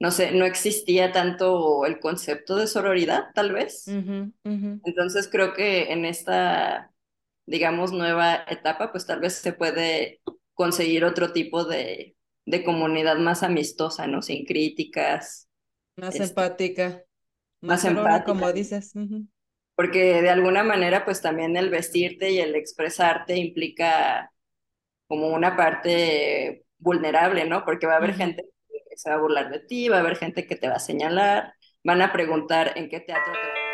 no sé, no existía tanto el concepto de sororidad, tal vez. Entonces creo que en esta, digamos, nueva etapa, pues tal vez se puede conseguir otro tipo de, de comunidad más amistosa, ¿no? Sin críticas, Más este, empática, más empática. como dices. Porque de alguna manera, pues también el vestirte y el expresarte implica como una parte vulnerable, ¿no? Porque va a haber gente se va a burlar de ti, va a haber gente que te va a señalar, van a preguntar en qué teatro te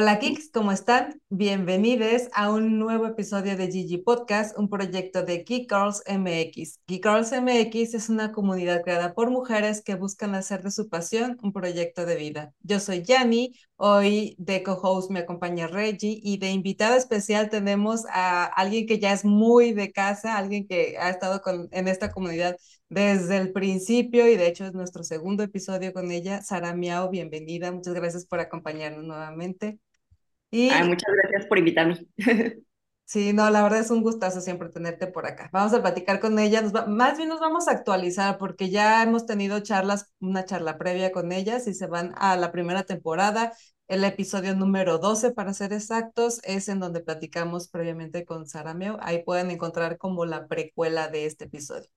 Hola Geeks, ¿cómo están? Bienvenidos a un nuevo episodio de Gigi Podcast, un proyecto de Geek Girls MX. Geek Girls MX es una comunidad creada por mujeres que buscan hacer de su pasión un proyecto de vida. Yo soy Yani, hoy de co-host me acompaña Reggie y de invitada especial tenemos a alguien que ya es muy de casa, alguien que ha estado con, en esta comunidad desde el principio y de hecho es nuestro segundo episodio con ella. Sara Miao, bienvenida, muchas gracias por acompañarnos nuevamente. Ay, muchas gracias por invitarme. sí, no, la verdad es un gustazo siempre tenerte por acá. Vamos a platicar con ella, nos va- más bien nos vamos a actualizar porque ya hemos tenido charlas, una charla previa con ellas y se van a la primera temporada. El episodio número 12, para ser exactos, es en donde platicamos previamente con Sara Meo. Ahí pueden encontrar como la precuela de este episodio.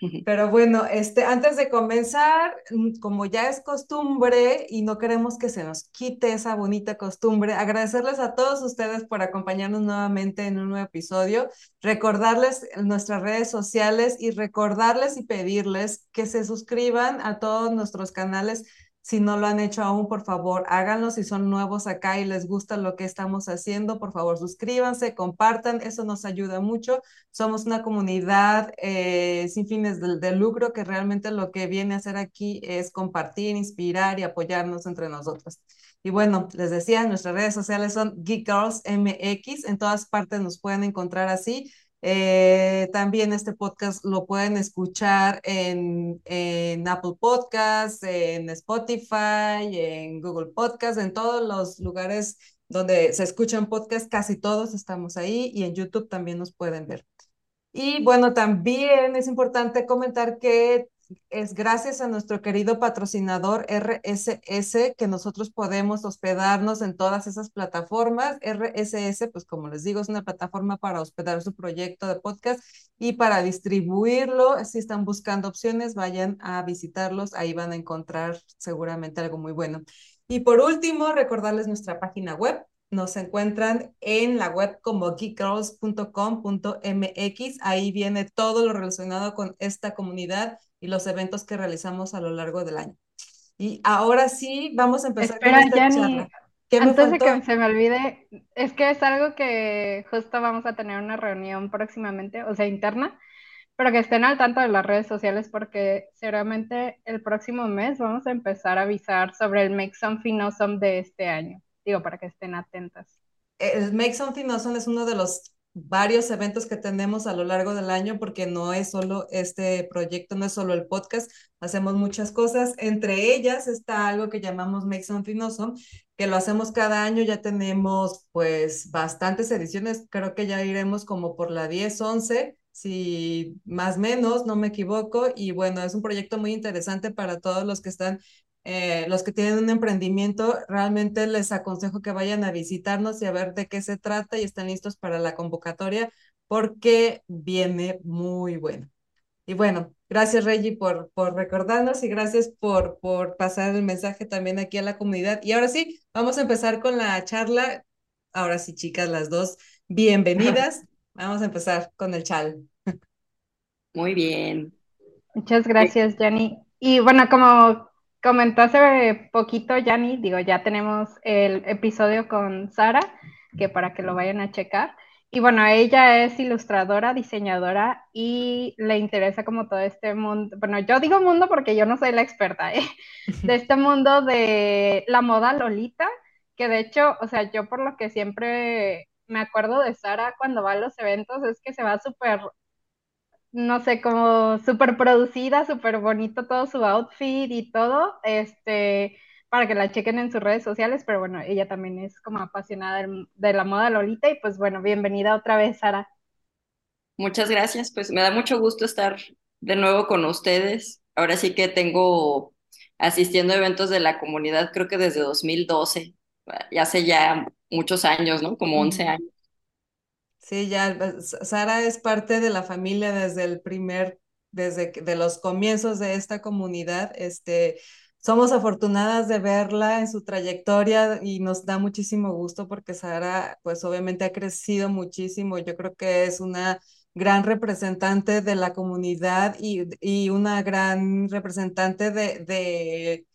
Pero bueno, este, antes de comenzar, mm, como ya es costumbre y no queremos que se nos quite esa bonita costumbre, agradecerles a todos ustedes por acompañarnos nuevamente en un nuevo episodio, recordarles nuestras redes sociales y recordarles y pedirles que se suscriban a todos nuestros canales. Si no lo han hecho aún, por favor, háganlo. Si son nuevos acá y les gusta lo que estamos haciendo, por favor, suscríbanse, compartan. Eso nos ayuda mucho somos una comunidad eh, sin fines de, de, lucro que realmente lo que viene a hacer aquí es compartir, inspirar y apoyarnos entre nosotros. Y bueno, les decía, nuestras redes sociales son Geek Girls MX, en todas partes nos pueden encontrar así. Eh, también este podcast lo pueden escuchar en, en Apple Podcasts, en Spotify, en Google Podcasts, en todos los lugares donde se escuchan podcasts, casi todos estamos ahí y en YouTube también nos pueden ver. Y bueno, también es importante comentar que es gracias a nuestro querido patrocinador RSS que nosotros podemos hospedarnos en todas esas plataformas. RSS, pues como les digo, es una plataforma para hospedar su proyecto de podcast y para distribuirlo. Si están buscando opciones, vayan a visitarlos. Ahí van a encontrar seguramente algo muy bueno. Y por último, recordarles nuestra página web, nos encuentran en la web como geekgirls.com.mx. Ahí viene todo lo relacionado con esta comunidad y los eventos que realizamos a lo largo del año. Y ahora sí, vamos a empezar Espera, con esta charla. ¿Qué me antes de que se me olvide, es que es algo que justo vamos a tener una reunión próximamente, o sea, interna, pero que estén al tanto de las redes sociales porque seguramente el próximo mes vamos a empezar a avisar sobre el Make Something Awesome de este año. Digo, para que estén atentas. El Make Something Awesome es uno de los varios eventos que tenemos a lo largo del año porque no es solo este proyecto, no es solo el podcast, hacemos muchas cosas. Entre ellas está algo que llamamos Make Something Awesome, que lo hacemos cada año, ya tenemos pues bastantes ediciones, creo que ya iremos como por la 10, 11 si más menos, no me equivoco, y bueno, es un proyecto muy interesante para todos los que están eh, los que tienen un emprendimiento, realmente les aconsejo que vayan a visitarnos y a ver de qué se trata y estén listos para la convocatoria porque viene muy bueno. Y bueno, gracias Reggie por, por recordarnos y gracias por, por pasar el mensaje también aquí a la comunidad. Y ahora sí, vamos a empezar con la charla. Ahora sí, chicas, las dos, bienvenidas. Vamos a empezar con el chal. Muy bien. Muchas gracias, Yanni. Y bueno, como comentó hace poquito Yanni, digo, ya tenemos el episodio con Sara, que para que lo vayan a checar. Y bueno, ella es ilustradora, diseñadora y le interesa como todo este mundo, bueno, yo digo mundo porque yo no soy la experta, ¿eh? de este mundo de la moda Lolita, que de hecho, o sea, yo por lo que siempre me acuerdo de Sara cuando va a los eventos es que se va súper, no sé, como súper producida, súper bonito todo su outfit y todo, este, para que la chequen en sus redes sociales, pero bueno, ella también es como apasionada de la moda Lolita y pues bueno, bienvenida otra vez, Sara. Muchas gracias, pues me da mucho gusto estar de nuevo con ustedes. Ahora sí que tengo asistiendo a eventos de la comunidad, creo que desde 2012, ya hace ya muchos años, ¿no? Como 11 años. Sí, ya, Sara es parte de la familia desde el primer, desde de los comienzos de esta comunidad. Este, somos afortunadas de verla en su trayectoria y nos da muchísimo gusto porque Sara, pues obviamente ha crecido muchísimo. Yo creo que es una gran representante de la comunidad y, y una gran representante de, de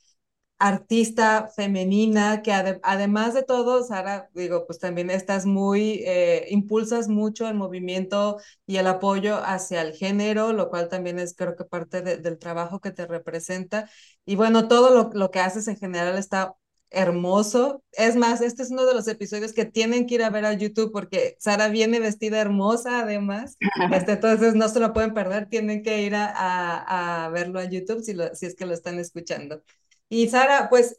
artista femenina que además de todo, Sara, digo, pues también estás muy, eh, impulsas mucho el movimiento y el apoyo hacia el género, lo cual también es creo que parte del trabajo que te representa. Y bueno, todo lo, lo que haces en general está hermoso. Es más, este es uno de los episodios que tienen que ir a ver a YouTube porque Sara viene vestida hermosa además. Este, entonces no se lo pueden perder, tienen que ir a, a, verlo a YouTube si, lo, si es que lo están escuchando. Y Sara, pues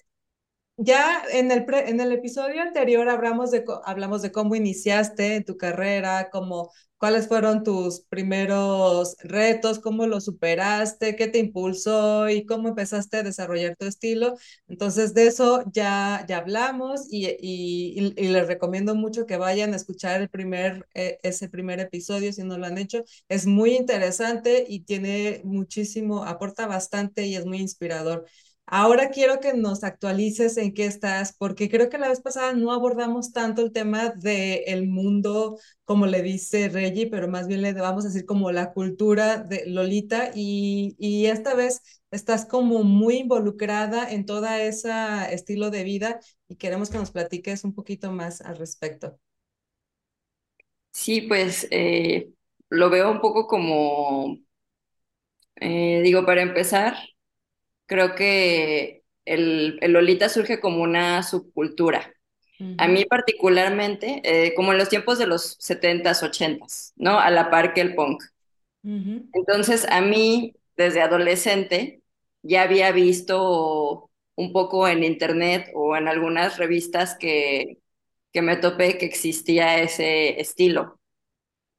ya en el, en el episodio anterior hablamos de, hablamos de cómo iniciaste tu carrera, cómo, cuáles fueron tus primeros retos, cómo lo superaste, qué te impulsó y cómo empezaste a desarrollar tu estilo. Entonces de eso ya, ya hablamos y, y, y les recomiendo mucho que vayan a escuchar el primer, eh, ese primer episodio si no lo han hecho. Es muy interesante y tiene muchísimo, aporta bastante y es muy inspirador. Ahora quiero que nos actualices en qué estás, porque creo que la vez pasada no abordamos tanto el tema del el mundo, como le dice Reggie, pero más bien le vamos a decir como la cultura de Lolita y, esta vez estás como muy involucrada en toda ese estilo de vida y queremos que nos platiques un poquito más al respecto. Sí, pues eh, lo veo un poco como, eh, digo, para empezar, creo que el, el Lolita surge como una subcultura. A mí particularmente, eh, como en los tiempos de los 70s, 80s, ¿no? A la par que el punk. Entonces, a mí, desde adolescente, ya había visto un poco en internet o en algunas revistas que, que me topé que existía ese estilo.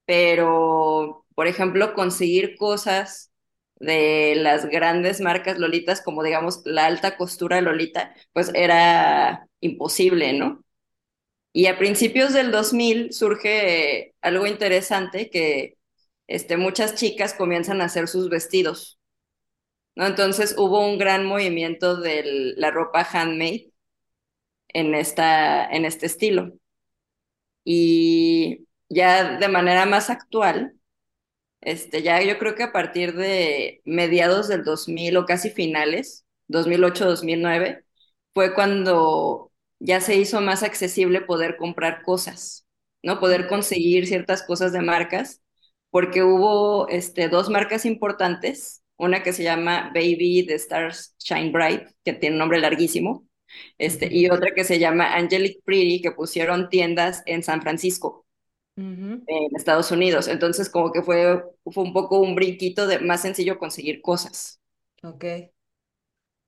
Pero, por ejemplo, conseguir cosas de las grandes marcas Lolitas, como digamos la alta costura Lolita, pues era imposible, ¿no? Y a principios del 2000 surge algo interesante que este, muchas chicas comienzan a hacer sus vestidos, ¿no? Entonces hubo un gran movimiento de la ropa handmade en, esta, en este estilo. Y ya de manera más actual, este, ya yo creo que a partir de mediados del 2000 o casi finales, 2008-2009, fue cuando ya se hizo más accesible poder comprar cosas, ¿no? Poder conseguir ciertas cosas de marcas, porque hubo este, dos marcas importantes, una que se llama Baby the Stars Shine Bright, que tiene un nombre larguísimo, este, y otra que se llama Angelic Pretty, que pusieron tiendas en San Francisco en Estados Unidos. Entonces, como que fue, fue un poco un brinquito de más sencillo conseguir cosas. Ok.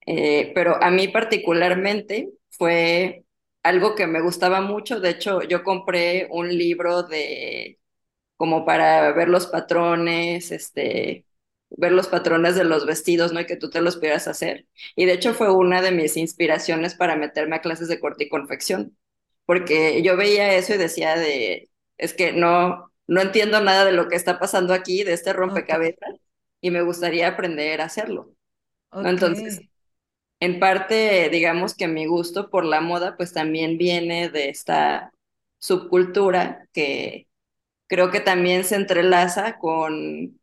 Eh, pero a mí particularmente fue algo que me gustaba mucho. De hecho, yo compré un libro de como para ver los patrones, este, ver los patrones de los vestidos, ¿no? Y que tú te los pudieras hacer. Y de hecho fue una de mis inspiraciones para meterme a clases de corte y confección, porque yo veía eso y decía de, es que no, no entiendo nada de lo que está pasando aquí, de este rompecabezas, y me gustaría aprender a hacerlo. Entonces, en parte, digamos que mi gusto por la moda, pues también viene de esta subcultura que creo que también se entrelaza con,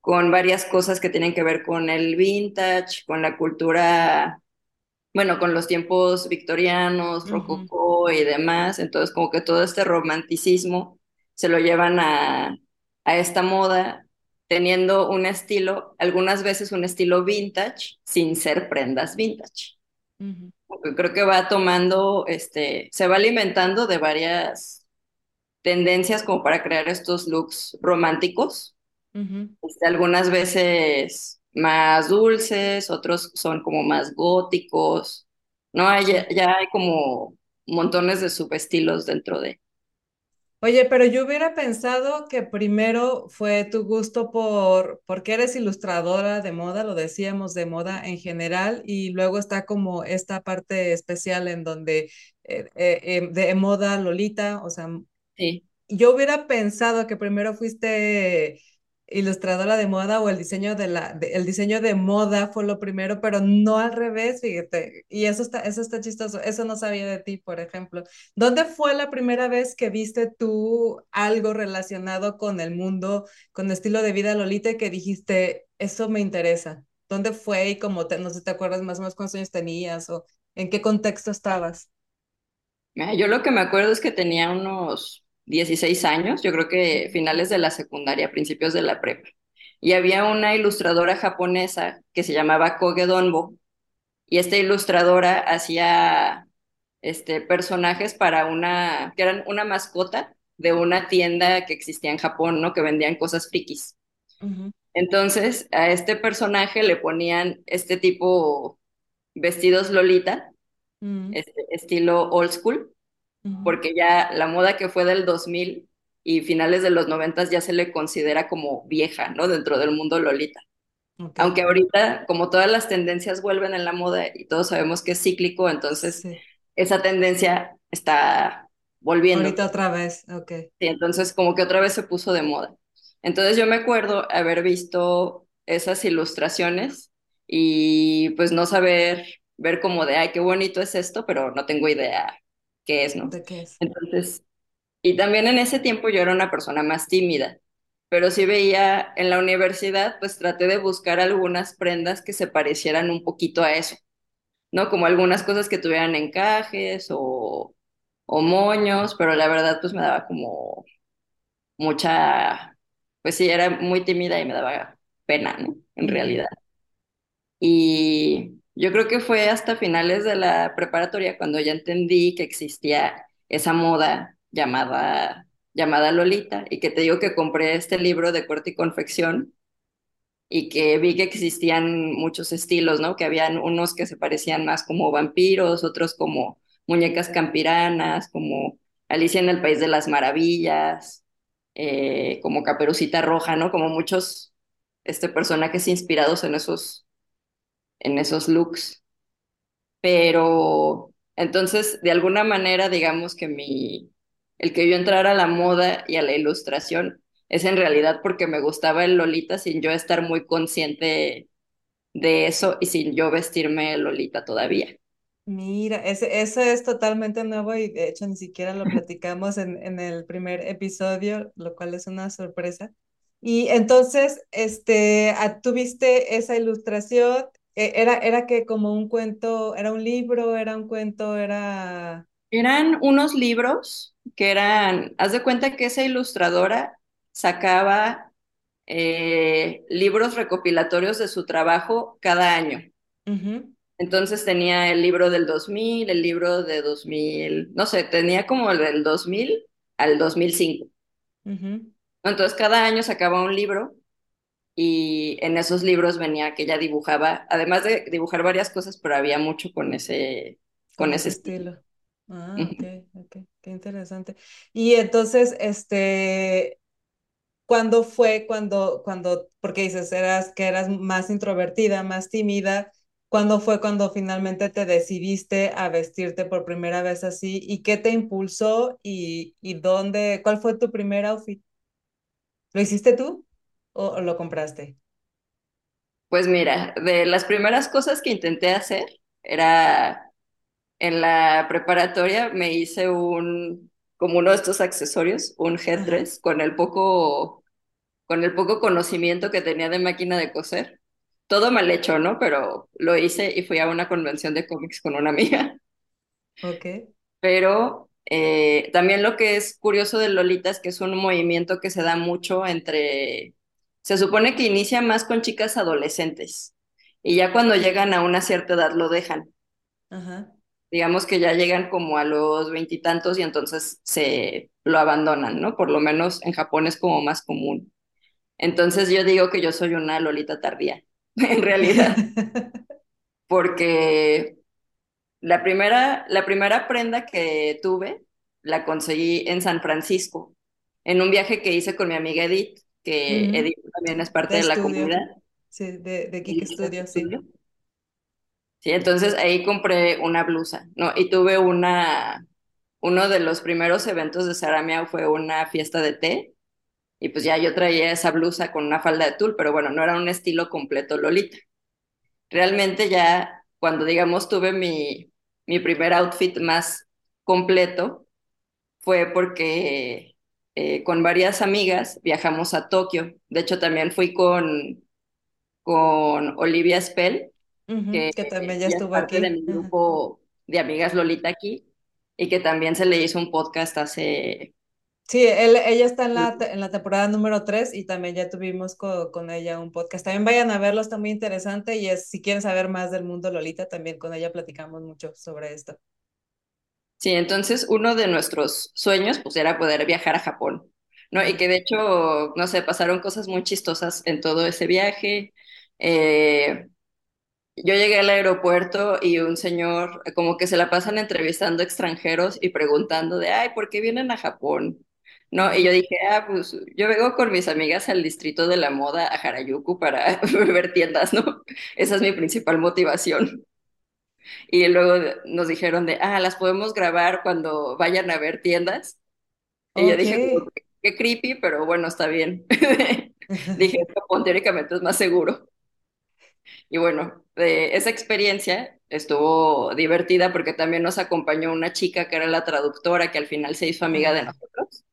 con varias cosas que tienen que ver con el vintage, con la cultura bueno, con los tiempos victorianos, rococó y demás, entonces como que todo este romanticismo se lo llevan a, a esta moda, teniendo un estilo, algunas veces un estilo vintage, sin ser prendas vintage. Creo que va tomando, este, se va alimentando de varias, tendencias como para crear estos looks románticos. Este, algunas veces más dulces, otros son como más góticos. No, hay, ya, ya hay como montones de subestilos dentro de. Oye, pero yo hubiera pensado que primero fue tu gusto por, porque eres ilustradora de moda, lo decíamos, de moda en general, y luego está como esta parte especial en donde eh, eh, eh, de moda Lolita, o sea, Sí. yo hubiera pensado que primero fuiste ilustradora de moda o el diseño de la, el diseño de moda fue lo primero, pero no al revés, fíjate. Y eso está, eso está chistoso. Eso no sabía de ti, por ejemplo. ¿Dónde fue la primera vez que viste tú algo relacionado con el mundo, con el estilo de vida Lolita y que dijiste, eso me interesa? ¿Dónde fue y cómo te, no sé te acuerdas más o menos cuántos años tenías o en qué contexto estabas? Yo lo que me acuerdo es que tenía unos 16 años, yo creo que finales de la secundaria, principios de la prepa. Y había una ilustradora japonesa que se llamaba Koge Donbo, y esta ilustradora hacía este, personajes para una, que eran una mascota de una tienda que existía en Japón, ¿no? Que vendían cosas frikis. Entonces, a este personaje le ponían este tipo vestidos Lolita, ujú, este, estilo old school porque ya la moda que fue del 2000 y finales de los 90 ya se le considera como vieja, ¿no? Dentro del mundo Lolita. Aunque ahorita, como todas las tendencias vuelven en la moda y todos sabemos que es cíclico, entonces sí. esa tendencia está volviendo. Ahorita otra vez, ok. Sí, entonces como que otra vez se puso de moda. Entonces yo me acuerdo haber visto esas ilustraciones y pues no saber, ver como de, ay, qué bonito es esto, pero no tengo idea qué es, ¿no? ¿De qué es? Entonces y también en ese tiempo yo era una persona más tímida, pero sí veía en la universidad, pues traté de buscar algunas prendas que se parecieran un poquito a eso, ¿no? Como algunas cosas que tuvieran encajes o, o moños, pero la verdad pues me daba como mucha, pues sí, era muy tímida y me daba pena, ¿no? En realidad. Y yo creo que fue hasta finales de la preparatoria cuando ya entendí que existía esa moda llamada, llamada Lolita y que te digo que compré este libro de corte y confección y que vi que existían muchos estilos, ¿no? Que habían unos que se parecían más como vampiros, otros como muñecas campiranas, como Alicia en el País de las Maravillas, eh, como Caperucita Roja, ¿no? Como muchos este, personajes inspirados en esos en esos looks. Pero entonces, de alguna manera, digamos que mi, el que yo entrara a la moda y a la ilustración es en realidad porque me gustaba el Lolita sin yo estar muy consciente de eso y sin yo vestirme Lolita todavía. Mira, ese, eso es totalmente nuevo y de hecho ni siquiera lo platicamos en, en el primer episodio, lo cual es una sorpresa. Y entonces, este, ah, ¿tuviste esa ilustración? Eh, ¿Era, era que como un cuento, era un libro, era un cuento, era... Eran unos libros que eran, haz de cuenta que esa ilustradora sacaba eh, libros recopilatorios de su trabajo cada año. Entonces tenía el libro del 2000, el libro de 2000, no sé, tenía como el del 2000 al 2005. ujú. ¿no? Entonces cada año sacaba un libro y en esos libros venía que ella dibujaba, además de dibujar varias cosas, pero había mucho con ese, Con ese estilo. estilo. Ah, ok, ok, qué interesante. Y entonces, este, ¿Cuándo fue cuando, cuando, porque dices eras, que eras más introvertida, más tímida, ¿cuándo fue cuando finalmente te decidiste a vestirte por primera vez así? ¿Y qué te impulsó y, y dónde, cuál fue tu primer outfit? ¿Lo hiciste tú o, o lo compraste? Pues mira, de las primeras cosas que intenté hacer era en la preparatoria me hice un, como uno de estos accesorios, un headdress con el poco con el poco conocimiento que tenía de máquina de coser. Todo mal hecho, ¿no? Pero lo hice y fui a una convención de cómics con una amiga. ok, Pero eh, también lo que es curioso de Lolita es que es un movimiento que se da mucho entre, se supone que inicia más con chicas adolescentes y ya cuando llegan a una cierta edad lo dejan. ajá, digamos que ya llegan como a los veintitantos y, entonces se lo abandonan, ¿no? Por lo menos en Japón es como más común. Entonces yo digo que yo soy una Lolita tardía, en realidad, porque la primera, la primera prenda que tuve la conseguí en San Francisco, en un viaje que hice con mi amiga Edith, que. Edith también es parte De de la comunidad. Sí, de, de Geek Studio, sí. Sí, entonces ahí compré una blusa, ¿no? Y tuve una, uno de los primeros eventos de Sarah Miao fue una fiesta de té, y pues ya yo traía esa blusa con una falda de tul, pero bueno, no era un estilo completo Lolita. Realmente ya cuando, digamos, tuve mi, mi primer outfit más completo, fue porque eh, con varias amigas viajamos a Tokio. De hecho, también fui con, con Olivia Spell, Ujú, que Que también ya ella es estuvo parte de aquí. mi grupo de amigas Lolita aquí, y que también se le hizo un podcast hace... Sí, él, ella está en la, en la temporada número 3 y también ya tuvimos co- con ella un podcast. También vayan a verlo, está muy interesante y es, si quieren saber más del mundo Lolita, también con ella platicamos mucho sobre esto. Sí, entonces uno de nuestros sueños pues era poder viajar a Japón, ¿no? Y que de hecho, no sé, pasaron cosas muy chistosas en todo ese viaje. Eh, Yo llegué al aeropuerto y un señor como que se la pasan entrevistando extranjeros y preguntando de, ay, ¿por qué vienen a Japón? No, y yo dije, ah, pues yo vengo con mis amigas al distrito de la moda, a Harajuku, para ver tiendas, ¿no? Esa es mi principal motivación. Y luego nos dijeron de, ah, las podemos grabar cuando vayan a ver tiendas. Y yo dije, como, qué creepy, pero bueno, está bien. Dije, teóricamente es más seguro. Y bueno, de esa experiencia estuvo divertida porque también nos acompañó una chica que era la traductora que al final se hizo amiga de nosotros.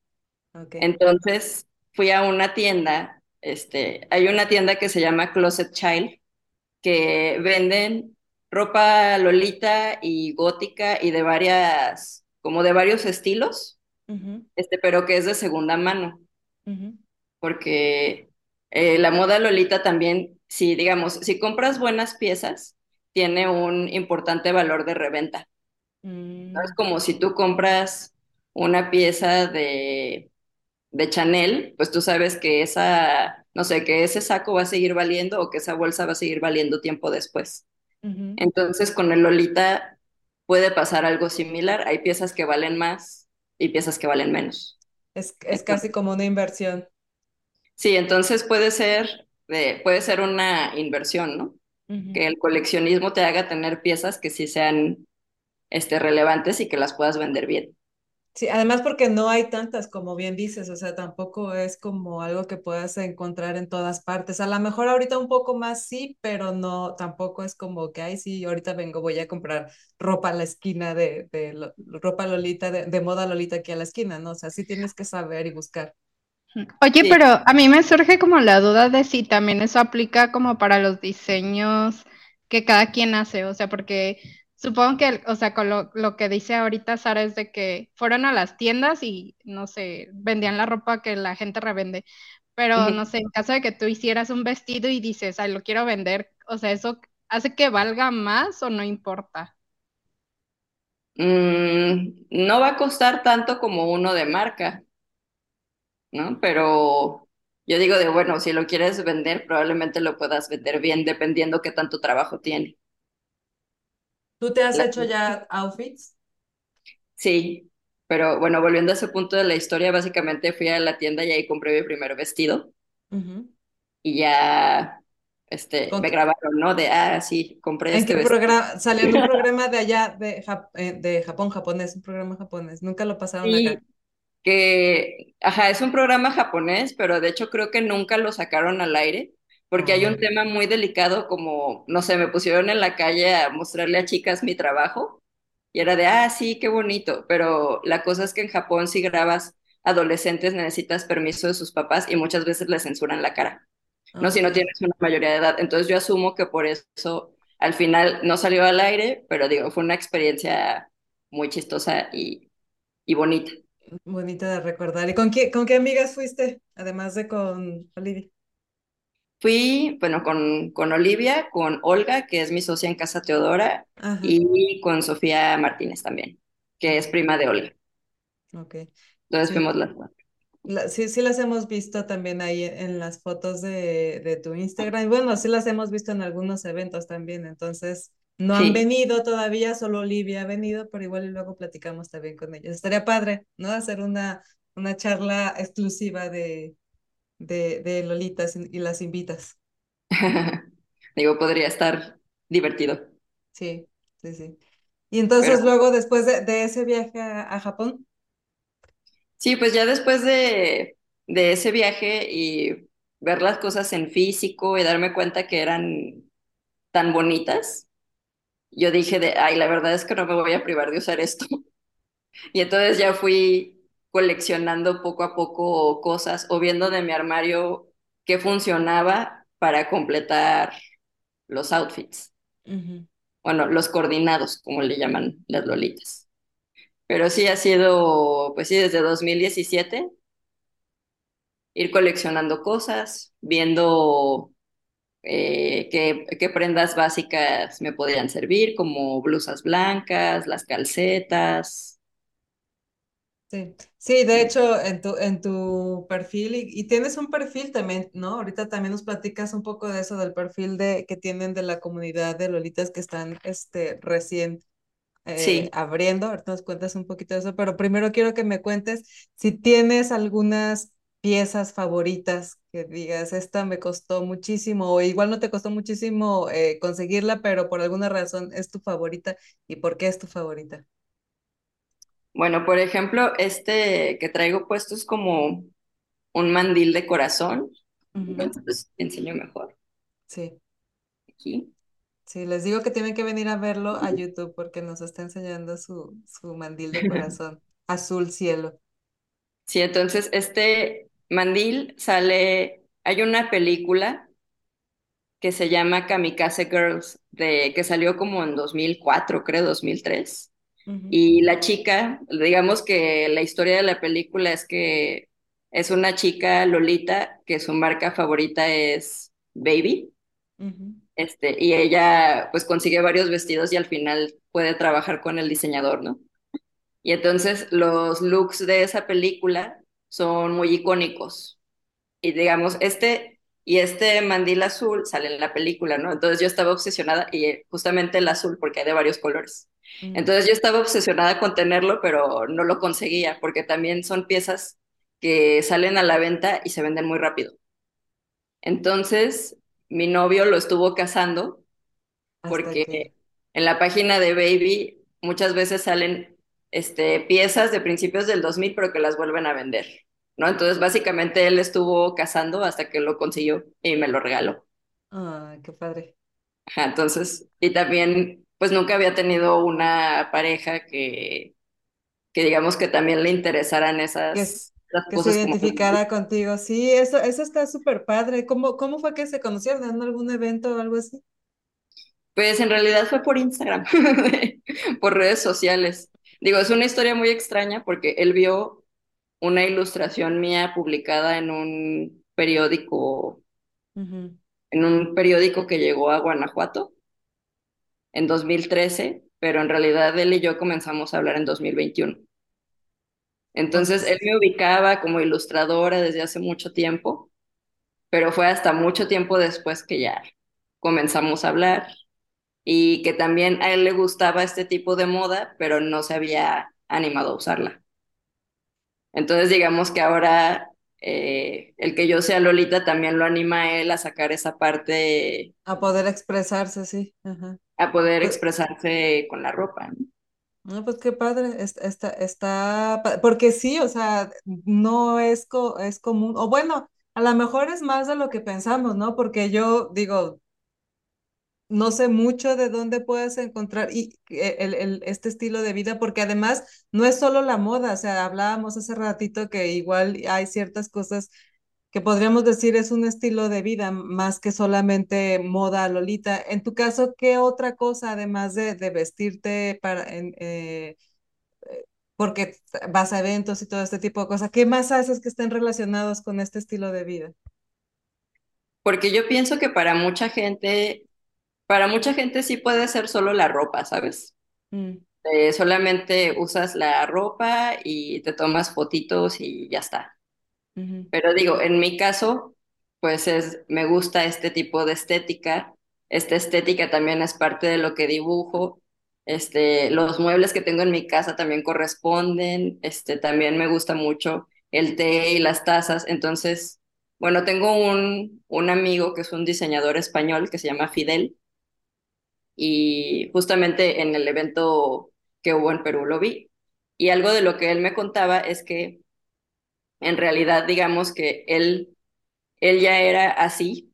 ok. Entonces fui a una tienda, este, hay una tienda que se llama Closet Child que venden ropa lolita y gótica y de varias, como de varios estilos, este, pero que es de segunda mano. porque eh, la moda Lolita también, si digamos, si compras buenas piezas, tiene un importante valor de reventa. ¿no? Es mm, como si tú compras una pieza de, de Chanel, pues tú sabes que esa, no sé, que ese saco va a seguir valiendo o que esa bolsa va a seguir valiendo tiempo después. Entonces, con el Lolita puede pasar algo similar. Hay piezas que valen más y piezas que valen menos. Es, es casi como una inversión. Sí, entonces puede ser, de- puede ser una inversión, ¿no? Que el coleccionismo te haga tener piezas que sí sean, este, relevantes y que las puedas vender bien. Sí, además porque no hay tantas, como bien dices, o sea, tampoco es como algo que puedas encontrar en todas partes. A lo mejor ahorita un poco más sí, pero no, tampoco es como que, ay, sí, ahorita vengo, voy a comprar ropa a la esquina de, de lo- ropa Lolita, de, de moda Lolita aquí a la esquina, ¿no? O sea, sí tienes que saber y buscar. Oye, Sí. pero a mí me surge como la duda de si también eso aplica como para los diseños que cada quien hace, o sea, porque supongo que, o sea, con lo, lo que dice ahorita Sara es de que fueron a las tiendas y, no sé, vendían la ropa que la gente revende, pero no sé, en caso de que tú hicieras un vestido y dices, ay, lo quiero vender, o sea, ¿eso hace que valga más o no importa? Mm, no va a costar tanto como uno de marca, ¿no? Pero yo digo de, bueno, si lo quieres vender, probablemente lo puedas vender bien, dependiendo qué tanto trabajo tiene. ¿Tú te has La- hecho ya outfits? sí, pero bueno, volviendo a ese punto de la historia, básicamente fui a la tienda y ahí compré mi primer vestido. Y ya este, ¿Con me qué- grabaron, ¿no? De, ah, sí, compré ¿En qué este vestido. programa? Salió en un programa de allá, de, Jap- eh, de Japón, japonés, un programa japonés. Nunca lo pasaron acá. Sí, que, ajá, es un programa japonés, pero de hecho creo que nunca lo sacaron al aire, porque hay un tema muy delicado como, no sé, me pusieron en la calle a mostrarle a chicas mi trabajo y era de, ah, sí, qué bonito, pero la cosa es que en Japón si grabas adolescentes necesitas permiso de sus papás y muchas veces les censuran la cara. ¿no? Si no tienes una mayoría de edad. Entonces yo asumo que por eso al final no salió al aire, pero digo, fue una experiencia muy chistosa y, y bonita. Bonita de recordar. ¿Y con qué, con qué amigas fuiste? Además de con Olivia. Fui, bueno, con, con Olivia, con Olga, que es mi socia en Casa Teodora, Ajá, y con Sofía Martínez también, que es prima de Olga. ok. Entonces Sí, fuimos las cuatro. la- sí, sí las hemos visto también ahí en las fotos de, de tu Instagram. Y bueno, sí las hemos visto en algunos eventos también. Entonces, no han venido todavía, solo Olivia ha venido, pero igual y luego platicamos también con ellos. Estaría padre, ¿no? Hacer una, una charla exclusiva de, de, de Lolitas y las invitas. digo, podría estar divertido. Sí, sí, sí. Y entonces Pero luego, después de, de ese viaje a, a Japón, sí, pues ya después de, de ese viaje y ver las cosas en físico y darme cuenta que eran tan bonitas, yo dije de, ay, la verdad es que no me voy a privar de usar esto. Y entonces ya fui coleccionando poco a poco cosas o viendo de mi armario qué funcionaba para completar los outfits. Ujú. Bueno, los coordinados, como le llaman las lolitas. Pero sí ha sido, pues sí, desde 2017, ir coleccionando cosas, viendo eh, qué, qué prendas básicas me podían servir, como blusas blancas, las calcetas. Sí, sí, de hecho, en tu, en tu perfil, y, y tienes un perfil también, ¿no? Ahorita también nos platicas un poco de eso, del perfil de, que tienen de la comunidad de Lolitas que están este, recién eh, Sí, abriendo. Ahorita nos cuentas un poquito de eso, pero primero quiero que me cuentes si tienes algunas piezas favoritas que digas, esta me costó muchísimo, o igual no te costó muchísimo eh, conseguirla, pero por alguna razón es tu favorita, ¿y por qué es tu favorita? Bueno, por ejemplo, este que traigo puesto es como un mandil de corazón. Entonces, te enseño mejor Sí. aquí. Sí, les digo que tienen que venir a verlo a YouTube porque nos está enseñando su, su mandil de corazón, azul cielo. Sí, entonces este mandil sale, hay una película que se llama Kamikaze Girls, de, que salió como en 2004, creo, 2003. Y la chica, digamos que la historia de la película es que es una chica Lolita que su marca favorita es Baby, este, y ella pues consigue varios vestidos y al final puede trabajar con el diseñador, ¿no? Y entonces los looks de esa película son muy icónicos. Y digamos, este y este mandil azul sale en la película, ¿no? Entonces yo estaba obsesionada y eh, justamente el azul porque hay de varios colores. Mm, Entonces yo estaba obsesionada con tenerlo, pero no lo conseguía porque también son piezas que salen a la venta y se venden muy rápido. Entonces mi novio lo estuvo cazando porque en la página de Baby muchas veces salen este, piezas de principios del 2000 pero que las vuelven a vender, ¿no? Entonces, básicamente él estuvo cazando hasta que lo consiguió y me lo regaló. ah, qué padre. Entonces, y también, pues nunca había tenido una pareja que, que digamos que también le interesaran esas, esas que se como... identificara contigo. Sí, eso, eso está súper padre. ¿Cómo, cómo fue que se conocieron? ¿En algún evento o algo así? Pues en realidad fue por Instagram, por redes sociales. Digo, es una historia muy extraña porque él vio una ilustración mía publicada en un periódico, en un periódico que llegó a Guanajuato en 2013, pero en realidad él y yo comenzamos a hablar en 2021. Entonces, él me ubicaba como ilustradora desde hace mucho tiempo, pero fue hasta mucho tiempo después que ya comenzamos a hablar y que también a él le gustaba este tipo de moda, pero no se había animado a usarla. Entonces, digamos que ahora eh, el que yo sea Lolita también lo anima a él a sacar esa parte, a poder expresarse, sí. Ajá. A poder Pues, expresarse con la ropa, ¿no? No, pues qué padre, es- está, está, porque sí, o sea, no es, co- es común, o bueno, a lo mejor es más de lo que pensamos, ¿no? Porque yo digo, no sé mucho de dónde puedes encontrar y, eh, el, el- este estilo de vida, porque además no es solo la moda, o sea, hablábamos hace ratito que igual hay ciertas cosas que podríamos decir es un estilo de vida más que solamente moda Lolita. En tu caso, ¿qué otra cosa, además de, de vestirte para, en, eh, porque vas a eventos y todo este tipo de cosas. ¿Qué más haces que estén relacionados con este estilo de vida? porque yo pienso que para mucha gente, para mucha gente sí puede ser solo la ropa, ¿sabes? Mm, Eh, solamente usas la ropa y te tomas fotitos y ya está. Pero digo, en mi caso, pues es, me gusta este tipo de estética. Esta estética también es parte de lo que dibujo. Este, los muebles que tengo en mi casa también corresponden. Este, también me gusta mucho el té y las tazas. Entonces, bueno, tengo un, un amigo que es un diseñador español que se llama Fidel y justamente en el evento que hubo en Perú lo vi. Y algo de lo que él me contaba es que en realidad, digamos que él él ya era así,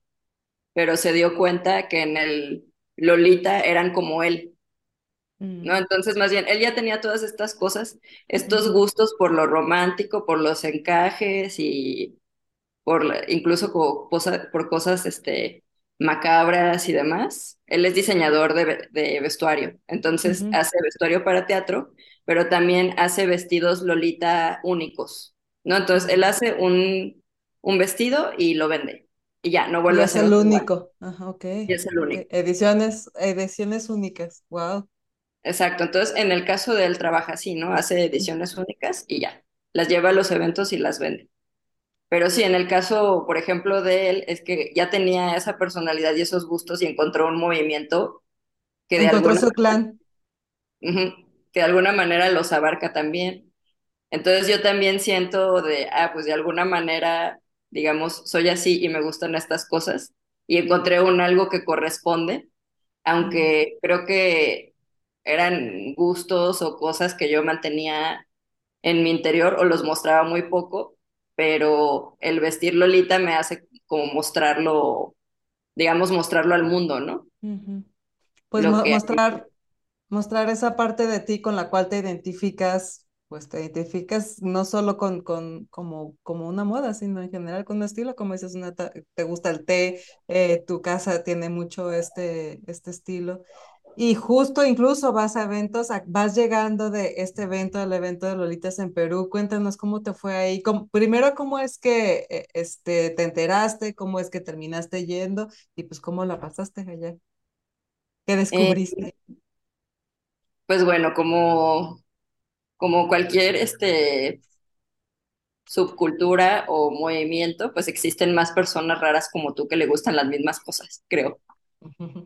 pero se dio cuenta que en el Lolita eran como él, mm, ¿no? Entonces, más bien, él ya tenía todas estas cosas, estos gustos por lo romántico, por los encajes y por incluso posa- por cosas este, macabras y demás. Él es diseñador de, de vestuario, entonces hace vestuario para teatro, pero también hace vestidos Lolita únicos, ¿no? Entonces, él hace un, un vestido y lo vende. Y ya, no Y vuelve a es hacer el único. Ajá, ok. Y es el ok. único. Ediciones, ediciones únicas. Wow. Exacto. Entonces, en el caso de él trabaja así, ¿no? Hace ediciones únicas y ya. Las lleva a los eventos y las vende. Pero sí, en el caso, por ejemplo, de él, es que ya tenía esa personalidad y esos gustos y encontró un movimiento que de Encontró alguna, su clan. que de alguna manera los abarca también. Entonces yo también siento de, ah, pues de alguna manera, digamos, soy así y me gustan estas cosas y encontré un algo que corresponde aunque creo que eran gustos o cosas que yo mantenía en mi interior o los mostraba muy poco, pero el vestir Lolita me hace como mostrarlo, digamos, mostrarlo al mundo, ¿no? Pues Lo mo- que mostrar, mostrar esa parte de ti con la cual te identificas, pues te identificas no solo con, con como, como una moda, sino en general con un estilo, como dices, una te gusta el té, eh, tu casa tiene mucho este, este estilo. Y justo incluso vas a eventos, vas llegando de este evento al evento de Lolitas en Perú. Cuéntanos cómo te fue ahí. Cómo- primero, cómo es que eh, este, te enteraste, cómo es que terminaste yendo y pues cómo la pasaste allá. ¿Qué eh, descubriste? pues bueno, como, como cualquier este, subcultura o movimiento, pues existen más personas raras como tú que le gustan las mismas cosas, creo.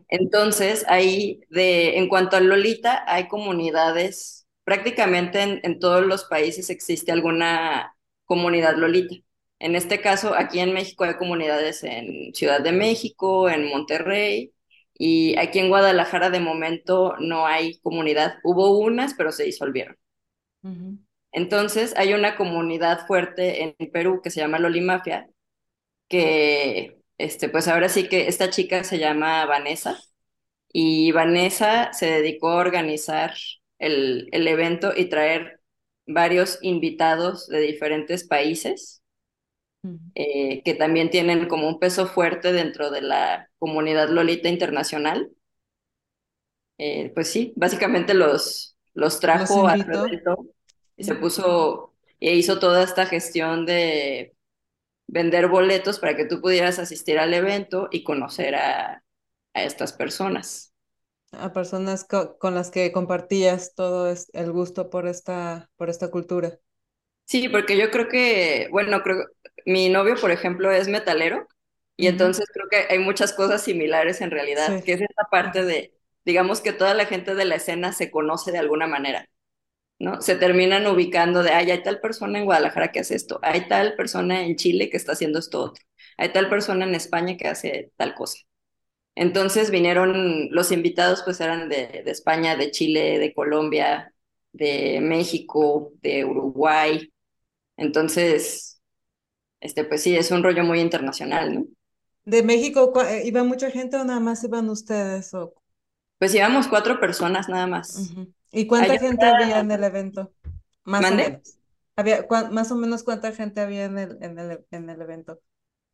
Entonces, ahí, de, en cuanto a Lolita, hay comunidades, prácticamente en, en todos los países existe alguna comunidad Lolita. En este caso, aquí en México hay comunidades en Ciudad de México, en Monterrey, y aquí en Guadalajara de momento no hay comunidad. Hubo unas, pero se disolvieron. Entonces, hay una comunidad fuerte en Perú que se llama Lolimafia, que, este, pues ahora sí que esta chica se llama Vanessa y Vanessa se dedicó a organizar el, el evento y traer varios invitados de diferentes países eh, que también tienen como un peso fuerte dentro de la comunidad Lolita internacional. Eh, pues sí, básicamente los, los Los trajo a invito. evento y se puso e hizo toda esta gestión de vender boletos para que tú pudieras asistir al evento y conocer a, a estas personas. A personas co- con las que compartías todo es- el gusto por esta, por esta cultura. Sí, porque yo creo que, bueno, creo, mi novio, por ejemplo, es metalero y entonces creo que hay muchas cosas similares en realidad, Sí. que es esta parte de, digamos que toda la gente de la escena se conoce de alguna manera, ¿no? Se terminan ubicando de, ay, hay tal persona en Guadalajara que hace esto, hay tal persona en Chile que está haciendo esto otro, hay tal persona en España que hace tal cosa. Entonces vinieron, los invitados pues eran de, de España, de Chile, de Colombia, de México, de Uruguay. Entonces, este, pues sí, es un rollo muy internacional, ¿no? ¿De México eh, iba mucha gente o nada más iban ustedes? O... Pues íbamos cuatro personas nada más. ¿Y cuánta Allá, gente había en el evento? Más o mande, menos. Había, más o menos cuánta gente había en el, en el, en el evento.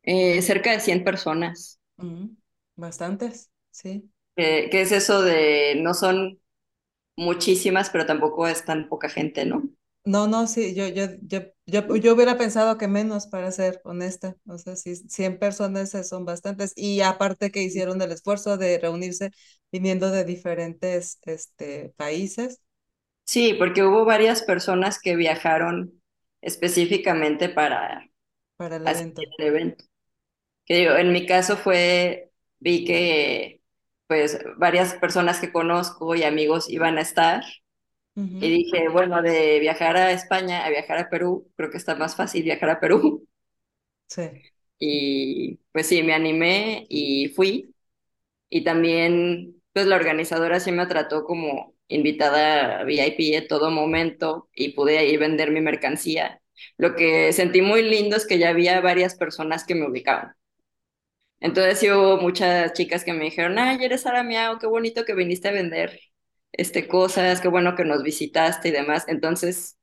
eh, cerca de 100 personas. Ujú. Bastantes, sí. Eh, ¿qué es eso de no son muchísimas, pero tampoco es tan poca gente, ¿no? No, no, sí, yo, yo, yo, yo, yo hubiera pensado que menos, para ser honesta. O sea, sí, 100 personas son bastantes. Y aparte que hicieron el esfuerzo de reunirse viniendo de diferentes este, países Sí, porque hubo varias personas que viajaron específicamente para para el evento. Que digo, en mi caso fue, vi que pues varias personas que conozco y amigos iban a estar y dije, bueno, de viajar a España a viajar a Perú, creo que está más fácil viajar a Perú. Sí. Y pues sí, me animé y fui. Y también, pues la organizadora sí me trató como invitada VIP en todo momento y pude ir vender mi mercancía. Lo que sentí muy lindo es que ya había varias personas que me ubicaban. Entonces sí hubo muchas chicas que me dijeron, ay, eres Sara Miao, qué bonito que viniste a vender este, cosas, qué bueno que nos visitaste y demás. Entonces,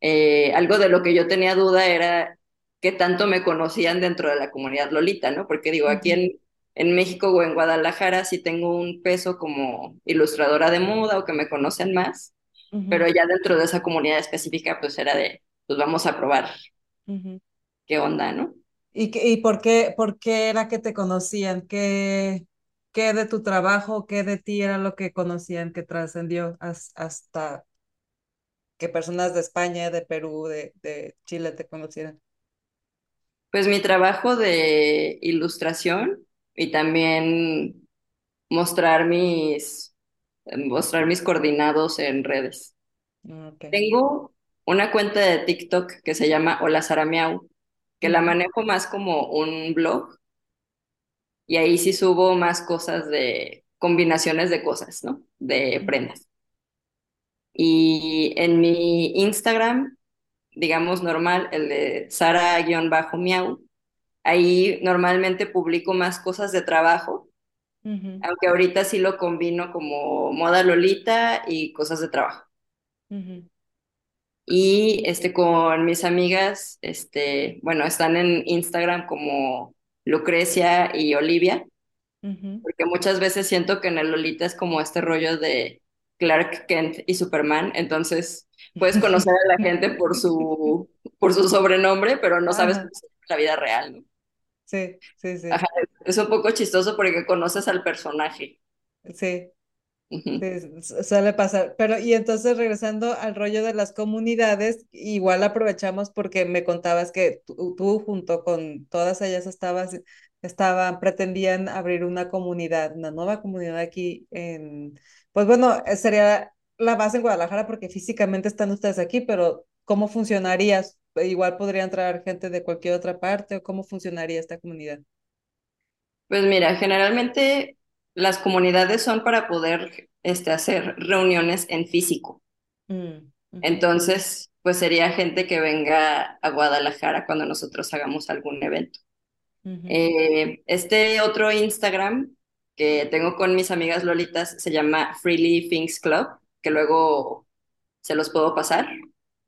eh, algo de lo que yo tenía duda era qué tanto me conocían dentro de la comunidad Lolita, ¿no? Porque digo, aquí en, en México o en Guadalajara sí tengo un peso como ilustradora de moda o que me conocen más, pero ujú, ya dentro de esa comunidad específica pues era de, pues vamos a probar ujú. qué onda, ¿no? ¿Y, qué- y por qué, por qué era que te conocían? ¿Qué, qué de tu trabajo, qué de ti era lo que conocían que trascendió has- hasta que personas de España, de Perú, de, de Chile te conocieran? Pues mi trabajo de ilustración y también mostrar mis, mostrar mis coordinados en redes. Mm, Ok. Tengo una cuenta de TikTok que se llama Hola Sara Miau, que la manejo más como un blog y ahí sí subo más cosas de combinaciones de cosas, ¿no? De prendas. Y en mi Instagram, digamos normal, el de Sara-Miau, ahí normalmente publico más cosas de trabajo, aunque ahorita sí lo combino como moda lolita y cosas de trabajo. Y este, con mis amigas, este, bueno, están en Instagram como Lucrecia y Olivia, porque muchas veces siento que en el Lolita es como este rollo de Clark Kent y Superman, entonces puedes conocer a la gente por su, por su sobrenombre, pero no sabes cómo la vida real, ¿no? Sí, sí, Ajá, sí, es un poco chistoso porque conoces al personaje. sí. Suele pasar, pero y entonces regresando al rollo de las comunidades, igual aprovechamos porque me contabas que tú, tú junto con todas ellas estabas, estaban, pretendían abrir una comunidad, una nueva comunidad aquí en, pues bueno, eh, sería la base en Guadalajara porque físicamente están ustedes aquí, pero ¿cómo funcionaría? Igual podría entrar gente de cualquier otra parte o cómo funcionaría esta comunidad. Pues mira, generalmente las comunidades son para poder este, hacer reuniones en físico. Mm, Entonces, pues sería gente que venga a Guadalajara cuando nosotros hagamos algún evento. Eh, este otro Instagram que tengo con mis amigas lolitas se llama Freely Things Club, que luego se los puedo pasar.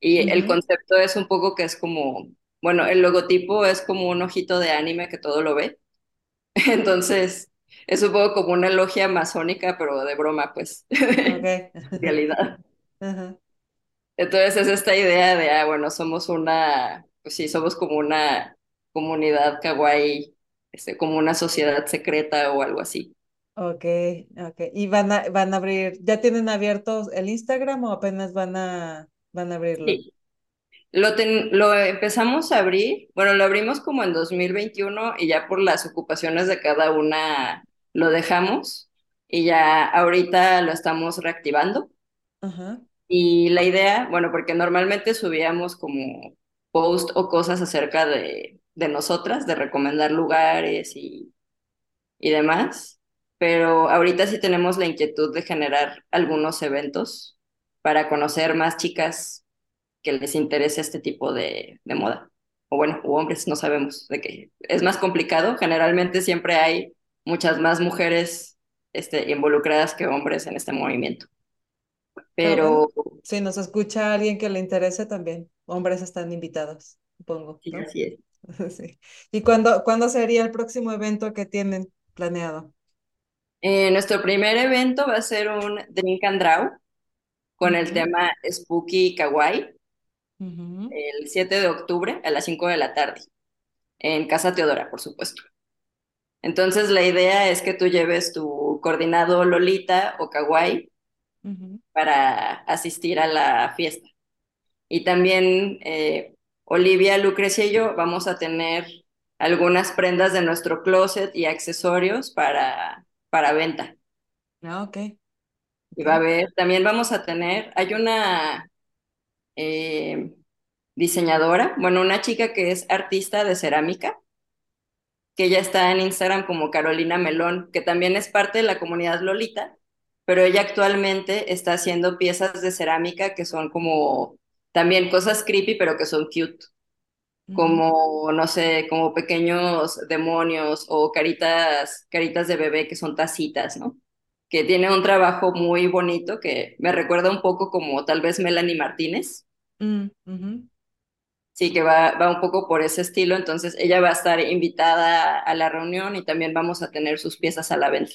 Y el concepto es un poco que es como, bueno, el logotipo es como un ojito de anime que todo lo ve. Entonces, es un poco como una logia masónica, pero de broma, pues, Okay. en realidad. Entonces es esta idea de, ah, bueno, somos una, pues sí, somos como una comunidad kawaii, este, como una sociedad secreta o algo así. Ok, ok. ¿Y van a, van a abrir, ya tienen abiertos el Instagram o apenas van a, van a abrirlo? Sí. Lo, ten- lo empezamos a abrir, bueno, lo abrimos como en 2021 y ya por las ocupaciones de cada una lo dejamos y ya ahorita lo estamos reactivando. Ajá, Y la idea, bueno, porque normalmente subíamos como post o cosas acerca de, de nosotras, de recomendar lugares y, y demás, pero ahorita sí tenemos la inquietud de generar algunos eventos para conocer más chicas que les interese este tipo de, de moda. O bueno, u hombres, no sabemos de qué. Es más complicado, generalmente siempre hay muchas más mujeres este, involucradas que hombres en este movimiento, pero bueno, si nos escucha alguien que le interese también, hombres están invitados, supongo, así es. Sí. ¿Y cuándo, cuándo sería el próximo evento que tienen planeado? Eh, nuestro primer evento va a ser un Drink and Draw con el tema Spooky Kawaii. El 7 de octubre a las 5 de la tarde, en Casa Teodora, por supuesto. Entonces la idea es que tú lleves tu coordinado Lolita o Kawaii para asistir a la fiesta. Y también eh, Olivia, Lucrecia y yo vamos a tener algunas prendas de nuestro closet y accesorios para, para venta. Ah, ok, Y va a haber, también vamos a tener, hay una eh, diseñadora, bueno, una chica que es artista de cerámica, que ella está en Instagram como Carolina Melón, que también es parte de la comunidad Lolita, pero ella actualmente está haciendo piezas de cerámica que son como también cosas creepy, pero que son cute. Como, no sé, como pequeños demonios o caritas, caritas de bebé que son tacitas, ¿no? Que tiene un trabajo muy bonito que me recuerda un poco como tal vez Melanie Martínez. mm. Sí, que va, va un poco por ese estilo, entonces ella va a estar invitada a la reunión y también vamos a tener sus piezas a la venta.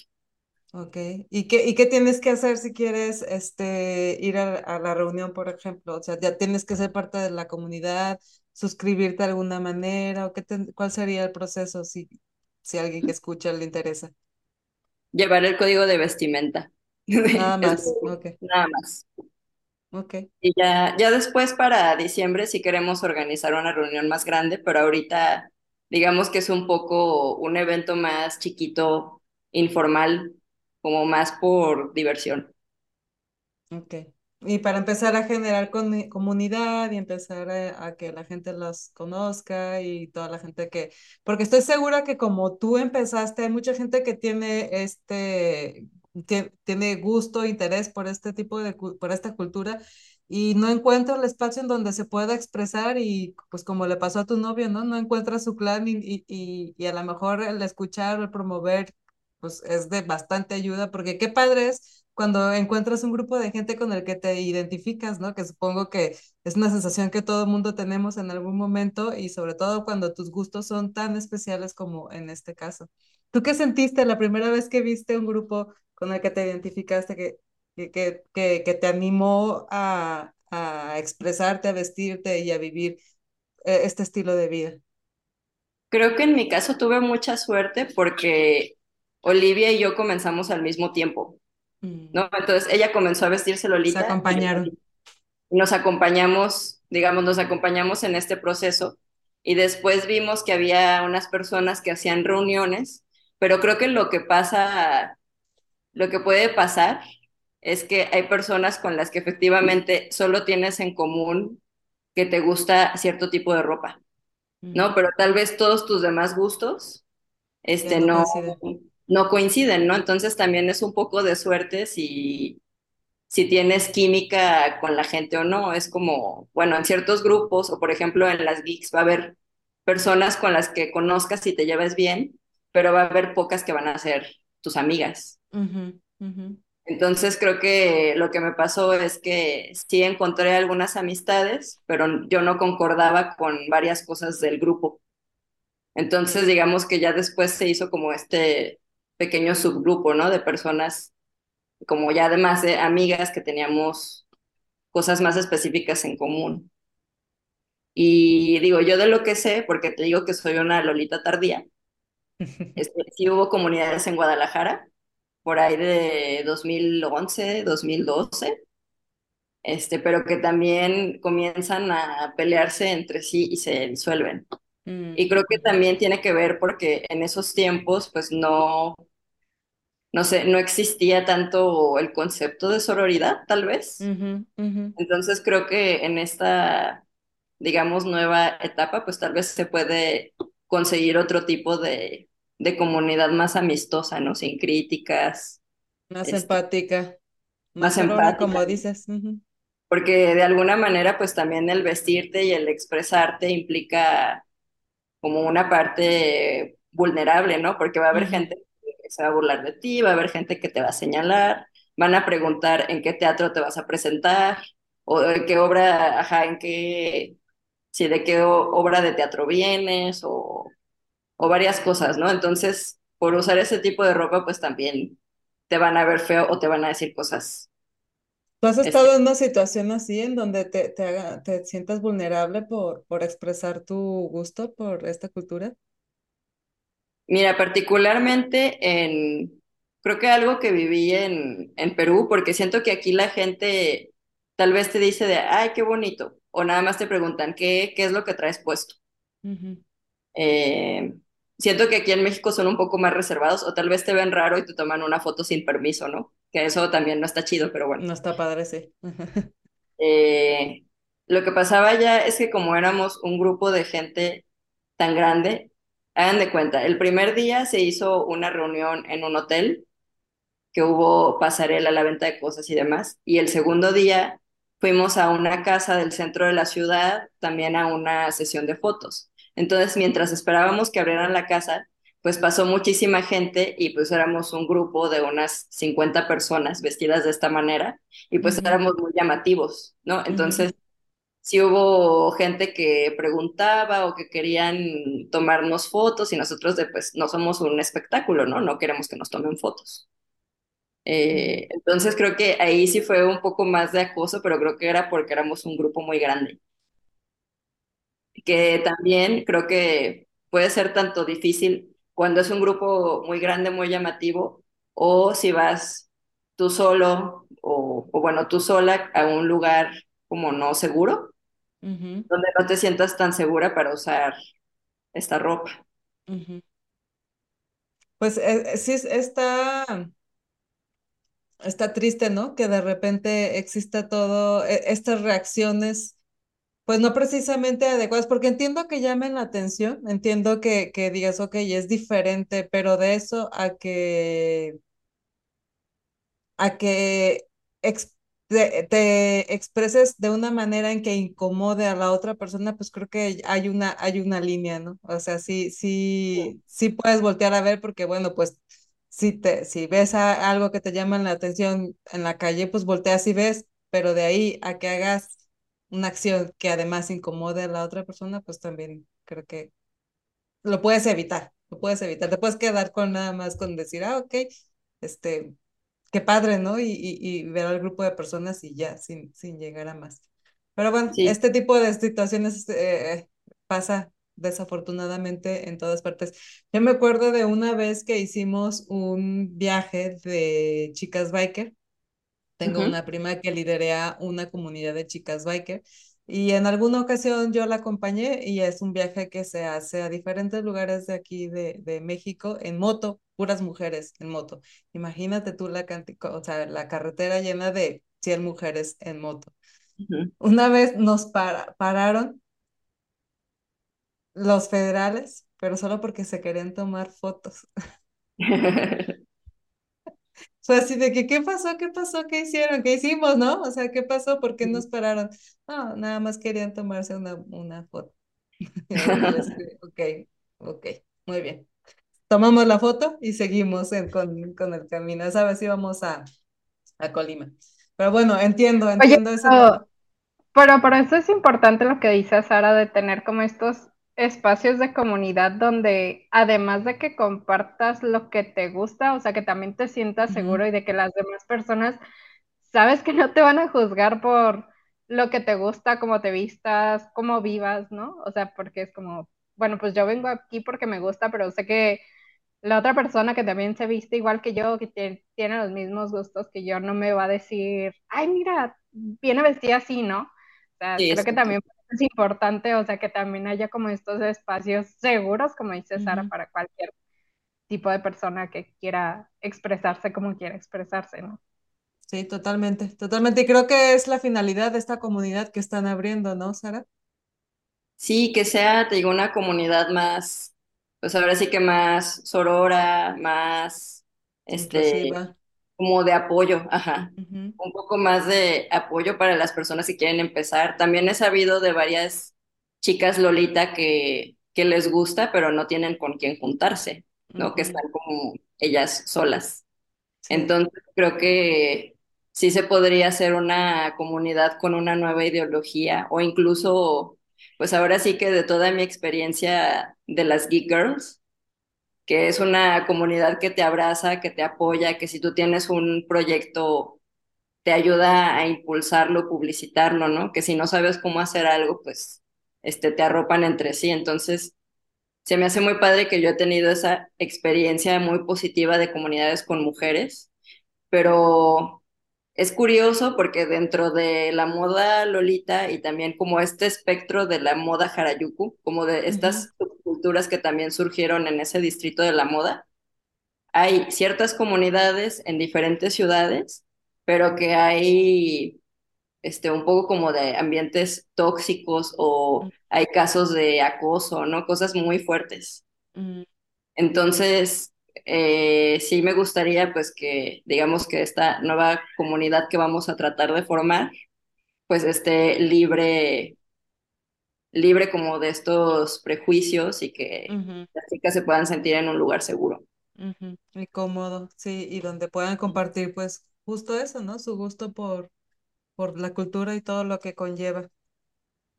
Ok. ¿Y qué, y qué tienes que hacer si quieres este, ir a, a la reunión, por ejemplo? O sea, ya tienes que ser parte de la comunidad, suscribirte de alguna manera, o qué te- cuál sería el proceso si, si alguien que escucha le interesa. Llevar el código de vestimenta. Nada Es más. Ok, nada más. ok. Y ya, ya después para diciembre sí queremos organizar una reunión más grande, pero ahorita digamos que es un poco un evento más chiquito, informal, como más por diversión. Ok. Y para empezar a generar coni- comunidad y empezar a, a que la gente los conozca y toda la gente que, porque estoy segura que como tú empezaste, hay mucha gente que tiene este, tie- tiene gusto, interés por este tipo de, por esta cultura y no encuentra el espacio en donde se pueda expresar y pues como le pasó a tu novio, ¿no? No encuentra su clan y, y y a lo mejor el escuchar, el promover, pues es de bastante ayuda porque qué padre es cuando encuentras un grupo de gente con el que te identificas, ¿no? Que supongo que es una sensación que todo mundo tenemos en algún momento y sobre todo cuando tus gustos son tan especiales como en este caso. ¿Tú qué sentiste la primera vez que viste un grupo con el que te identificaste, que, que, que, que, te animó a, a expresarte, a vestirte y a vivir eh, este estilo de vida? Creo que en mi caso tuve mucha suerte porque Olivia y yo comenzamos al mismo tiempo. ¿No? Entonces ella comenzó a vestirse Se Lolita yo acompañaron. nos acompañamos, digamos, nos acompañamos en este proceso y después vimos que había unas personas que hacían reuniones, pero creo que lo que pasa, lo que puede pasar es que hay personas con las que efectivamente solo tienes en común que te gusta cierto tipo de ropa, ¿no? Mm. Pero tal vez todos tus demás gustos, este, no. No coinciden, ¿no? Entonces también es un poco de suerte si si tienes química con la gente o no. Es como, bueno, en ciertos grupos o por ejemplo en las geeks va a haber personas con las que conozcas y te lleves bien, pero va a haber pocas que van a ser tus amigas. Entonces creo que lo que me pasó es que sí encontré algunas amistades, pero yo no concordaba con varias cosas del grupo. Entonces digamos que ya después se hizo como este pequeño subgrupo, ¿no? De personas como ya además de amigas que teníamos cosas más específicas en común. Y digo, yo de lo que sé, porque te digo que soy una Lolita tardía, este, sí hubo comunidades en Guadalajara, por ahí de 2011, 2012, este, pero que también comienzan a pelearse entre sí y se disuelven. Mm, Y creo que también tiene que ver porque en esos tiempos, pues no, no sé, no existía tanto el concepto de sororidad, tal vez. Entonces creo que en esta digamos, nueva etapa, pues tal vez se puede conseguir otro tipo de, de comunidad más amistosa, ¿no? Sin críticas, Más este, empática, más empática, como dices. porque de alguna manera, pues también el vestirte y el expresarte implica como una parte vulnerable, ¿no? Porque va a haber gente se va a burlar de ti, va a haber gente que te va a señalar, van a preguntar en qué teatro te vas a presentar, o en qué obra, ajá, en qué si de qué obra de teatro vienes o, o varias cosas, ¿no? Entonces, por usar ese tipo de ropa, pues también te van a ver feo o te van a decir cosas ¿Tú has Este, estado en una situación así en donde te, te, haga, te sientas vulnerable por, por expresar tu gusto por esta cultura? Mira, particularmente en, creo que algo que viví en, en Perú, porque siento que aquí la gente tal vez te dice de, ay, qué bonito, o nada más te preguntan, ¿qué, qué es lo que traes puesto? Eh, siento que aquí en México son un poco más reservados, o tal vez te ven raro y te toman una foto sin permiso, ¿no? Que eso también no está chido, pero bueno. No está padre, sí. Eh, lo que pasaba ya es que como éramos un grupo de gente tan grande, hagan de cuenta, el primer día se hizo una reunión en un hotel, que hubo pasarela, la venta de cosas y demás, y el segundo día fuimos a una casa del centro de la ciudad, también a una sesión de fotos. Entonces, mientras esperábamos que abrieran la casa, pues pasó muchísima gente y pues éramos un grupo de unas 50 personas vestidas de esta manera y pues éramos muy llamativos, ¿no? Entonces, sí hubo gente que preguntaba o que querían tomarnos fotos y nosotros de pues no somos un espectáculo, ¿no? No queremos que nos tomen fotos. Eh, entonces creo que ahí sí fue un poco más de acoso, pero creo que era porque éramos un grupo muy grande. Que también creo que puede ser tanto difícil cuando es un grupo muy grande, muy llamativo, o si vas tú solo o, o bueno, tú sola a un lugar como no seguro donde no te sientas tan segura para usar esta ropa. Pues eh, eh, sí es- está, está triste, ¿no? Que de repente exista todo, e- estas reacciones, pues no precisamente adecuadas, porque entiendo que llamen la atención, entiendo que, que digas, ok, es diferente, pero de eso a que a que ex- te, te expreses de una manera en que incomode a la otra persona, pues creo que hay una, hay una línea, ¿no? O sea, sí, sí, sí puedes voltear a ver porque, bueno, pues si te, si ves a- algo que te llama la atención en la calle, pues volteas y ves, pero de ahí a que hagas una acción que además incomode a la otra persona, pues también creo que lo puedes evitar, lo puedes evitar. Te puedes quedar con nada más con decir, ah, ok, este, qué padre, ¿no? Y, y, y ver al grupo de personas y ya, sin, sin llegar a más. Pero bueno, Sí, este tipo de situaciones eh, pasa desafortunadamente en todas partes. Yo me acuerdo de una vez que hicimos un viaje de chicas biker tengo una prima que liderea una comunidad de chicas biker y en alguna ocasión yo la acompañé y es un viaje que se hace a diferentes lugares de aquí de, de México en moto, puras mujeres en moto. Imagínate tú la, o sea, la carretera llena de 100 mujeres en moto. Una vez nos para- pararon los federales, pero solo porque se querían tomar fotos. Fue así de que, ¿qué pasó? ¿Qué pasó? ¿Qué hicieron? ¿Qué hicimos? ¿No? O sea, ¿qué pasó? ¿Por qué nos pararon? No, nada más querían tomarse una, una foto. Ok, ok, muy bien. Tomamos la foto y seguimos en- con, con el camino. Esa vez íbamos a, a Colima. Pero bueno, entiendo, Oye, entiendo ese lado. pero, pero por eso es importante lo que dice Sara de tener como estos espacios de comunidad donde además de que compartas lo que te gusta, o sea, que también te sientas seguro y de que las demás personas sabes que no te van a juzgar por lo que te gusta, cómo te vistas, cómo vivas, ¿no? O sea, porque es como, bueno, pues yo vengo aquí porque me gusta, pero sé que la otra persona que también se viste igual que yo, que tie- tiene los mismos gustos que yo, no me va a decir, ay, mira, viene vestida así, ¿no? O sea, Sí, creo que también es importante, o sea, que también haya como estos espacios seguros, como dice Sara, para cualquier tipo de persona que quiera expresarse como quiera expresarse, ¿no? Sí, totalmente, totalmente. Y creo que es la finalidad de esta comunidad que están abriendo, ¿no, Sara? Sí, que sea, te digo, una comunidad más, pues ahora sí que más sorora, más, este, Inclusiva. como de apoyo, ajá. Un poco más de apoyo para las personas que quieren empezar. También he sabido de varias chicas Lolita que, que les gusta, pero no tienen con quién juntarse, ¿no? Que están como ellas solas. Sí. Entonces, creo que sí se podría hacer una comunidad con una nueva ideología o incluso, pues ahora sí que de toda mi experiencia de las Geek Girls, que es una comunidad que te abraza, que te apoya, que si tú tienes un proyecto te ayuda a impulsarlo, publicitarlo, ¿no? Que si no sabes cómo hacer algo, pues este, te arropan entre sí. Entonces, se me hace muy padre que yo he tenido esa experiencia muy positiva de comunidades con mujeres, pero es curioso porque dentro de la moda Lolita y también como este espectro de la moda Harajuku, como de estas culturas que también surgieron en ese distrito de la moda, hay ciertas comunidades en diferentes ciudades, pero que hay este, un poco como de ambientes tóxicos o hay casos de acoso, ¿no? Cosas muy fuertes. Mm. Entonces, eh, sí me gustaría pues que digamos que esta nueva comunidad que vamos a tratar de formar pues esté libre libre como de estos prejuicios y que las chicas se puedan sentir en un lugar seguro. ujú, Y cómodo, sí, y donde puedan compartir pues justo eso, ¿no? Su gusto por, por la cultura y todo lo que conlleva.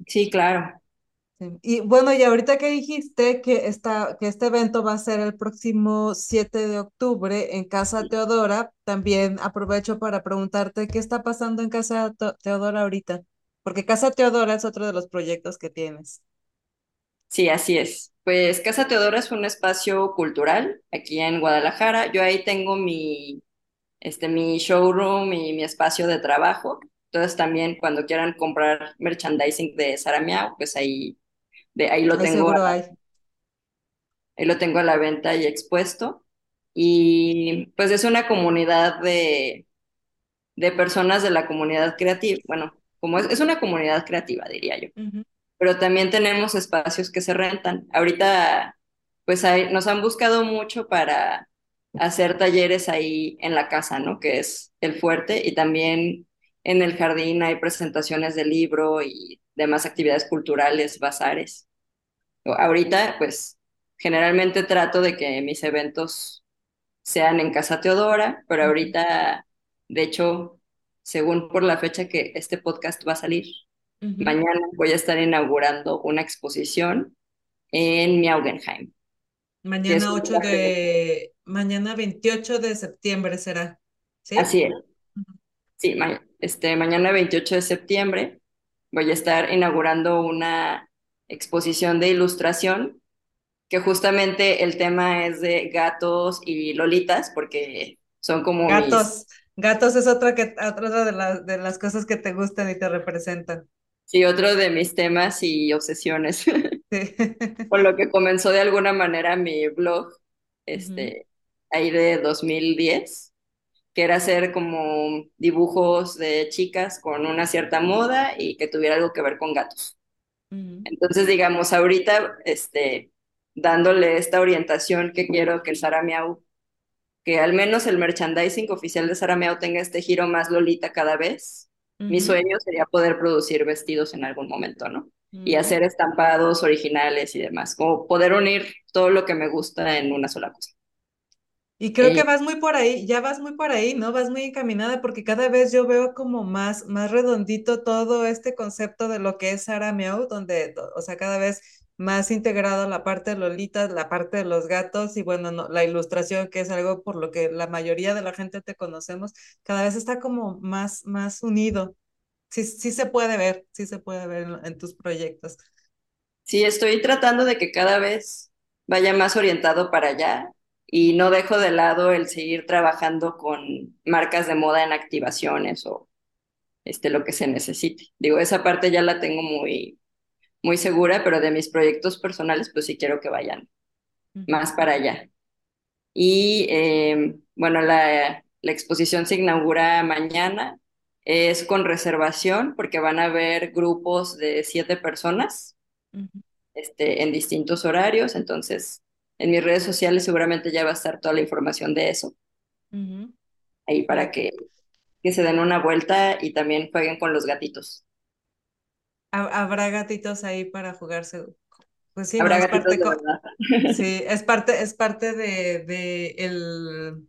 Sí, claro. Sí. Y bueno, y ahorita que dijiste que, esta, que este evento va a ser el próximo 7 de octubre en Casa Teodora, también aprovecho para preguntarte qué está pasando en Casa Te- Teodora ahorita, porque Casa Teodora es otro de los proyectos que tienes. Sí, así es. Pues Casa Teodora es un espacio cultural aquí en Guadalajara. Yo ahí tengo mi, este, mi showroom y mi espacio de trabajo. Entonces también cuando quieran comprar merchandising de Sara Miao, pues ahí, de, ahí lo tengo, hay. ahí lo tengo a la venta y expuesto. Y pues es una comunidad de, de personas de la comunidad creativa. Bueno, como es, es una comunidad creativa, diría yo. Pero también tenemos espacios que se rentan. Ahorita, pues hay- nos han buscado mucho para hacer talleres ahí en la casa, ¿no? Que es el fuerte, y también en el jardín hay presentaciones de libro y demás actividades culturales, bazares. Ahorita, pues, generalmente trato de que mis eventos sean en Casa Teodora, pero ahorita, de hecho, según por la fecha que este podcast va a salir. Mañana voy a estar inaugurando una exposición en Miaugenheim, Mañana un 8 lugar que- de, mañana 28 de septiembre será, ¿sí? Así es, sí, ma- este, mañana 28 de septiembre voy a estar inaugurando una exposición de ilustración que justamente el tema es de gatos y lolitas, porque son como mis, Gatos, gatos es otra, que, otra de, las de las cosas que te gustan y te representan. sí, otro de mis temas y obsesiones, Sí. con lo que comenzó de alguna manera mi blog, este, ahí de 2010 que era hacer como dibujos de chicas con una cierta moda y que tuviera algo que ver con gatos. Entonces, digamos, ahorita, este, dándole esta orientación que quiero que el Sara Miau, que al menos el merchandising oficial de Sara Miau tenga este giro más lolita cada vez. Mi sueño sería poder producir vestidos en algún momento, ¿no? Y hacer estampados originales y demás, como poder unir todo lo que me gusta en una sola cosa. Y creo que vas muy por ahí, ya vas muy por ahí, ¿no? Vas muy encaminada porque cada vez yo veo como más, más redondito todo este concepto de lo que es Sara Meow, donde, o sea, cada vez más integrado la parte de Lolita, la parte de los gatos y bueno, no, la ilustración, que es algo por lo que la mayoría de la gente te conocemos, cada vez está como más, más unido. Sí, sí se puede ver, sí se puede ver en, en tus proyectos. Sí, estoy tratando de que cada vez vaya más orientado para allá y no dejo de lado el seguir trabajando con marcas de moda en activaciones o este, lo que se necesite. Digo, esa parte ya la tengo muy, muy segura, pero de mis proyectos personales, pues sí quiero que vayan más para allá. Y eh, bueno, la, la exposición se inaugura mañana. Es con reservación porque van a haber grupos de siete personas este, en distintos horarios. Entonces, en mis redes sociales seguramente ya va a estar toda la información de eso, ahí para que, que se den una vuelta y también jueguen con los gatitos. ha- habrá gatitos ahí para jugarse. Pues sí, no, Habrá es gatitos parte, de sí, es parte, es parte de, de el,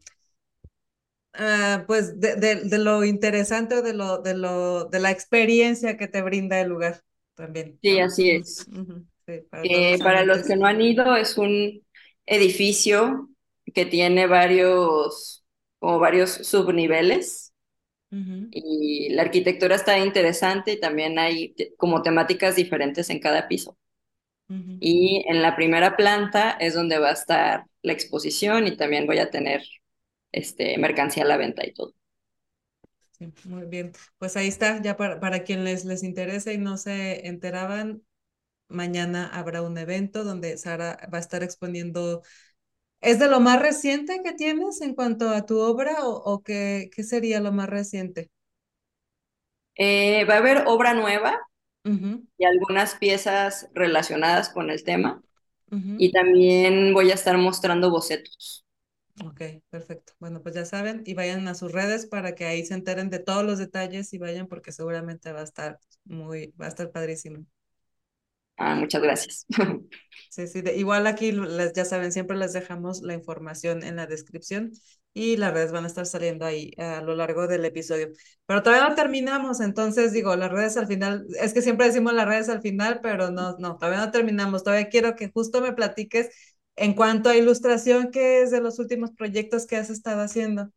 ah, pues de, de, de lo interesante o de lo, de lo, de la experiencia que te brinda el lugar también, Sí, ¿no? así es. sí, para Eh, los para los que no han ido, es un edificio que tiene varios, como varios subniveles. Y la arquitectura está interesante y también hay como temáticas diferentes en cada piso. Y en la primera planta es donde va a estar la exposición y también voy a tener este, mercancía a la venta y todo. Sí, muy bien. Pues ahí está, ya para, para quien les, les interese y no se enteraban, mañana habrá un evento donde Sara va a estar exponiendo. ¿Es de lo más reciente que tienes en cuanto a tu obra o, o qué, qué sería lo más reciente? Eh, va a haber obra nueva y algunas piezas relacionadas con el tema y también voy a estar mostrando bocetos. Ok, perfecto. Bueno, pues ya saben y vayan a sus redes para que ahí se enteren de todos los detalles y vayan porque seguramente va a estar muy, va a estar padrísimo. Ah, muchas gracias. Sí, sí, de- igual aquí ya saben, siempre les dejamos la información en la descripción y las redes van a estar saliendo ahí a lo largo del episodio. Pero todavía no terminamos, entonces digo, las redes al final, es que siempre decimos las redes al final, pero no, no, todavía no terminamos. Todavía quiero que justo me platiques en cuanto a ilustración, ¿qué es de los últimos proyectos que has estado haciendo?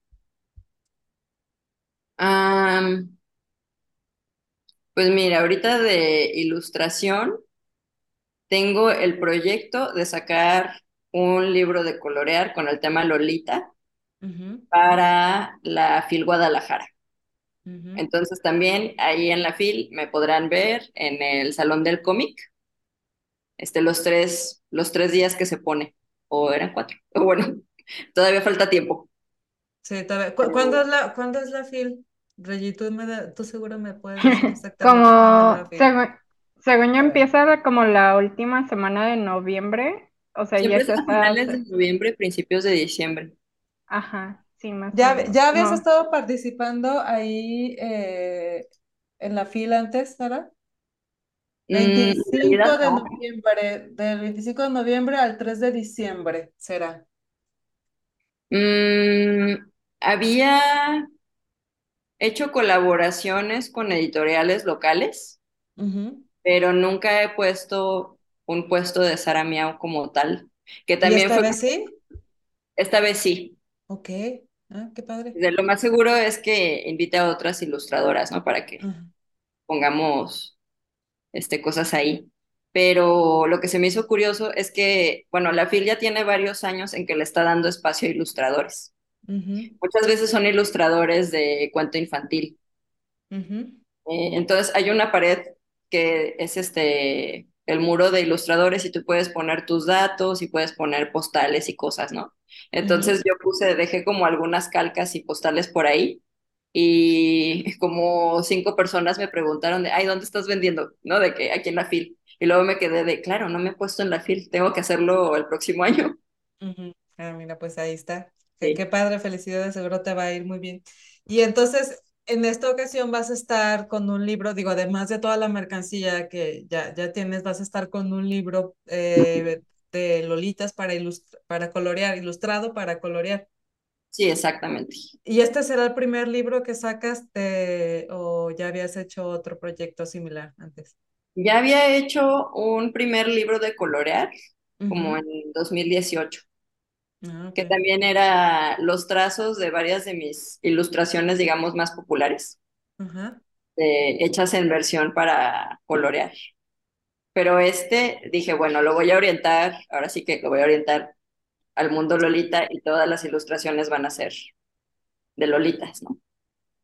Pues mira, ahorita de ilustración tengo el proyecto de sacar un libro de colorear con el tema Lolita para la FIL Guadalajara. Entonces también ahí en la FIL me podrán ver en el Salón del Cómic, este, los tres, los tres días que se pone, o eran cuatro, o bueno, todavía falta tiempo. Sí, todavía. ¿Cu- ¿Cuándo es la, cuándo es la FIL? Reggie, tú, me da- tú seguro me puedes decir exactamente Como, FIL. Según, yo empieza como la última semana de noviembre, o sea, ya Siempre es es a hasta, finales de noviembre, principios de diciembre. ajá, sí, más o ¿Ya, menos. ya habías No, estado participando ahí eh, en la fila antes, Sara? Mm, en realidad 25 de no. noviembre, del 25 de noviembre al 3 de diciembre será. Mm, había hecho colaboraciones con editoriales locales, Ujú. Pero nunca he puesto un puesto de Sara Miau como tal, que ¿Y también esta fue, vez sí? esta vez sí. Ok, ah, qué padre. De lo más seguro es que invite a otras ilustradoras, ¿no? Para que pongamos este, cosas ahí. Pero lo que se me hizo curioso es que, bueno, la FIL ya tiene varios años en que le está dando espacio a ilustradores. Muchas veces son ilustradores de cuento infantil. Eh, entonces hay una pared que es este, el muro de ilustradores y tú puedes poner tus datos y puedes poner postales y cosas, ¿no? Entonces yo puse, dejé como algunas calcas y postales por ahí y como cinco personas me preguntaron de, ay, ¿dónde estás vendiendo? ¿No? De que aquí en la FIL. Y luego me quedé de, claro, no me he puesto en la FIL, tengo que hacerlo el próximo año. ujú. Ah, mira, pues ahí está. Qué, qué Sí. padre, felicidades, seguro te va a ir muy bien. Y entonces, en esta ocasión vas a estar con un libro, digo, además de toda la mercancía que ya, ya tienes, vas a estar con un libro eh, de Lolitas para, ilust- para colorear, ilustrado para colorear. Sí, exactamente. ¿Y este será el primer libro que sacas de, o ya habías hecho otro proyecto similar antes? Ya había hecho un primer libro de colorear, como Ujú. en 2018. Ah, que también era los trazos de varias de mis ilustraciones, digamos, más populares, eh, hechas en versión para colorear. Pero este dije, bueno, lo voy a orientar, ahora sí que lo voy a orientar al mundo Lolita y todas las ilustraciones van a ser de Lolitas, ¿no?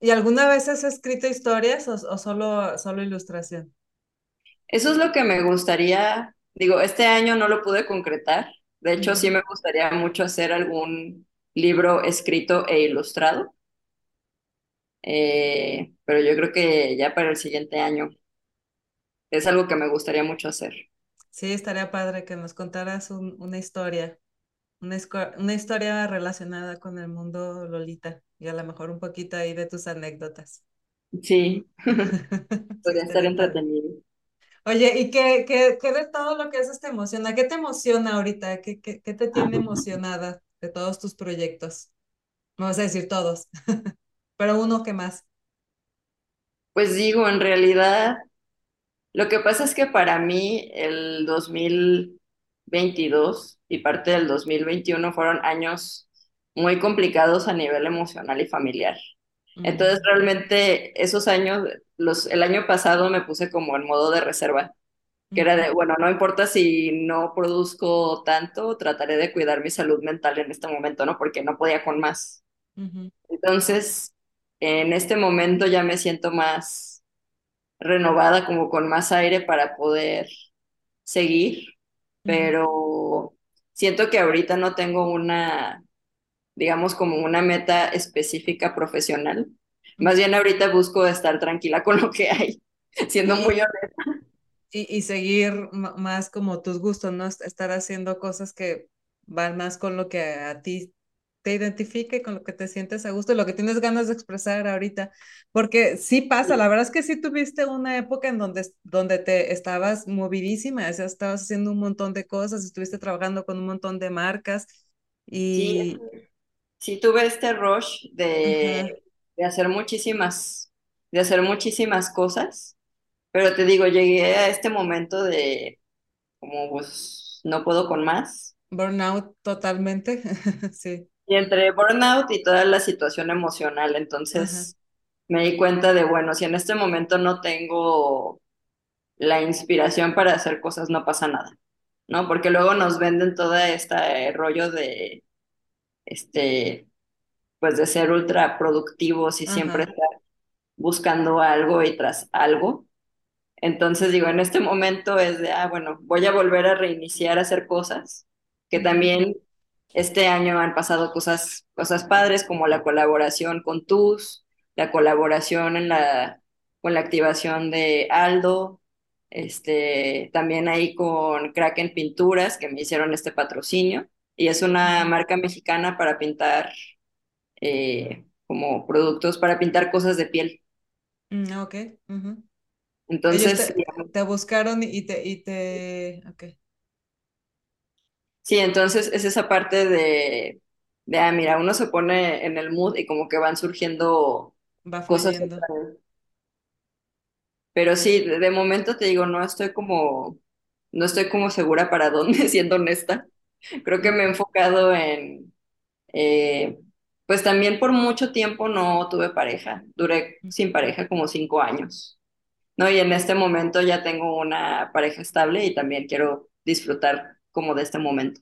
¿Y alguna vez has escrito historias o, o solo, solo ilustración? Eso es lo que me gustaría, digo, este año no lo pude concretar, de hecho sí me gustaría mucho hacer algún libro escrito e ilustrado, eh, pero yo creo que ya para el siguiente año es algo que me gustaría mucho hacer. Sí, estaría padre que nos contaras un- una historia, una, una historia relacionada con el mundo Lolita y a lo mejor un poquito ahí de tus anécdotas. Sí, podría estar entretenido. Oye, ¿y qué, qué, qué de todo lo que haces te emociona? ¿Qué te emociona ahorita? ¿Qué, qué, qué te tiene emocionada de todos tus proyectos? No vas a decir todos, pero uno que más. Pues digo, en realidad, lo que pasa es que para mí el 2022 y parte del 2021 fueron años muy complicados a nivel emocional y familiar. Entonces realmente esos años, los, el año pasado me puse como en modo de reserva, que era de, bueno, no importa si no produzco tanto, trataré de cuidar mi salud mental en este momento, ¿no? Porque no podía con más. Entonces, en este momento ya me siento más renovada, como con más aire para poder seguir, pero siento que ahorita no tengo una, digamos, como una meta específica profesional. Más bien ahorita busco estar tranquila con lo que hay, siendo muy honesta. Y, y seguir más como tus gustos, ¿no? Estar haciendo cosas que van más con lo que a ti te identifique, con lo que te sientes a gusto lo que tienes ganas de expresar ahorita. Porque sí pasa, la verdad es que sí tuviste una época en donde, donde te estabas movidísima, o sea, estabas haciendo un montón de cosas, estuviste trabajando con un montón de marcas y... Sí, sí tuve este rush de, de hacer muchísimas, de hacer muchísimas cosas, pero te digo, llegué a este momento de como pues no puedo con más. Burnout totalmente, sí. Y entre burnout y toda la situación emocional, entonces me di cuenta de, bueno, si en este momento no tengo la inspiración para hacer cosas, no pasa nada, ¿no? Porque luego nos venden todo este rollo de, este, pues de ser ultra productivos y siempre estar buscando algo y tras algo. Entonces digo, en este momento es de, ah, bueno, voy a volver a reiniciar a hacer cosas, que también este año han pasado cosas, cosas padres como la colaboración con TUS, la colaboración en la, con la activación de Aldo, este, también ahí con Kraken Pinturas, que me hicieron este patrocinio, y es una marca mexicana para pintar eh, como productos, para pintar cosas de piel. Mm, ok. Entonces, te, te, buscaron y te, y te, ok. Sí, entonces es esa parte de, de, ah, mira, uno se pone en el mood y como que van surgiendo Va cosas. Pero sí, de, momento te digo, no estoy como, no estoy como segura para dónde, siendo honesta. Creo que me he enfocado en, eh, pues también por mucho tiempo no tuve pareja, duré sin pareja como cinco años, ¿no? Y en este momento ya tengo una pareja estable y también quiero disfrutar como de este momento.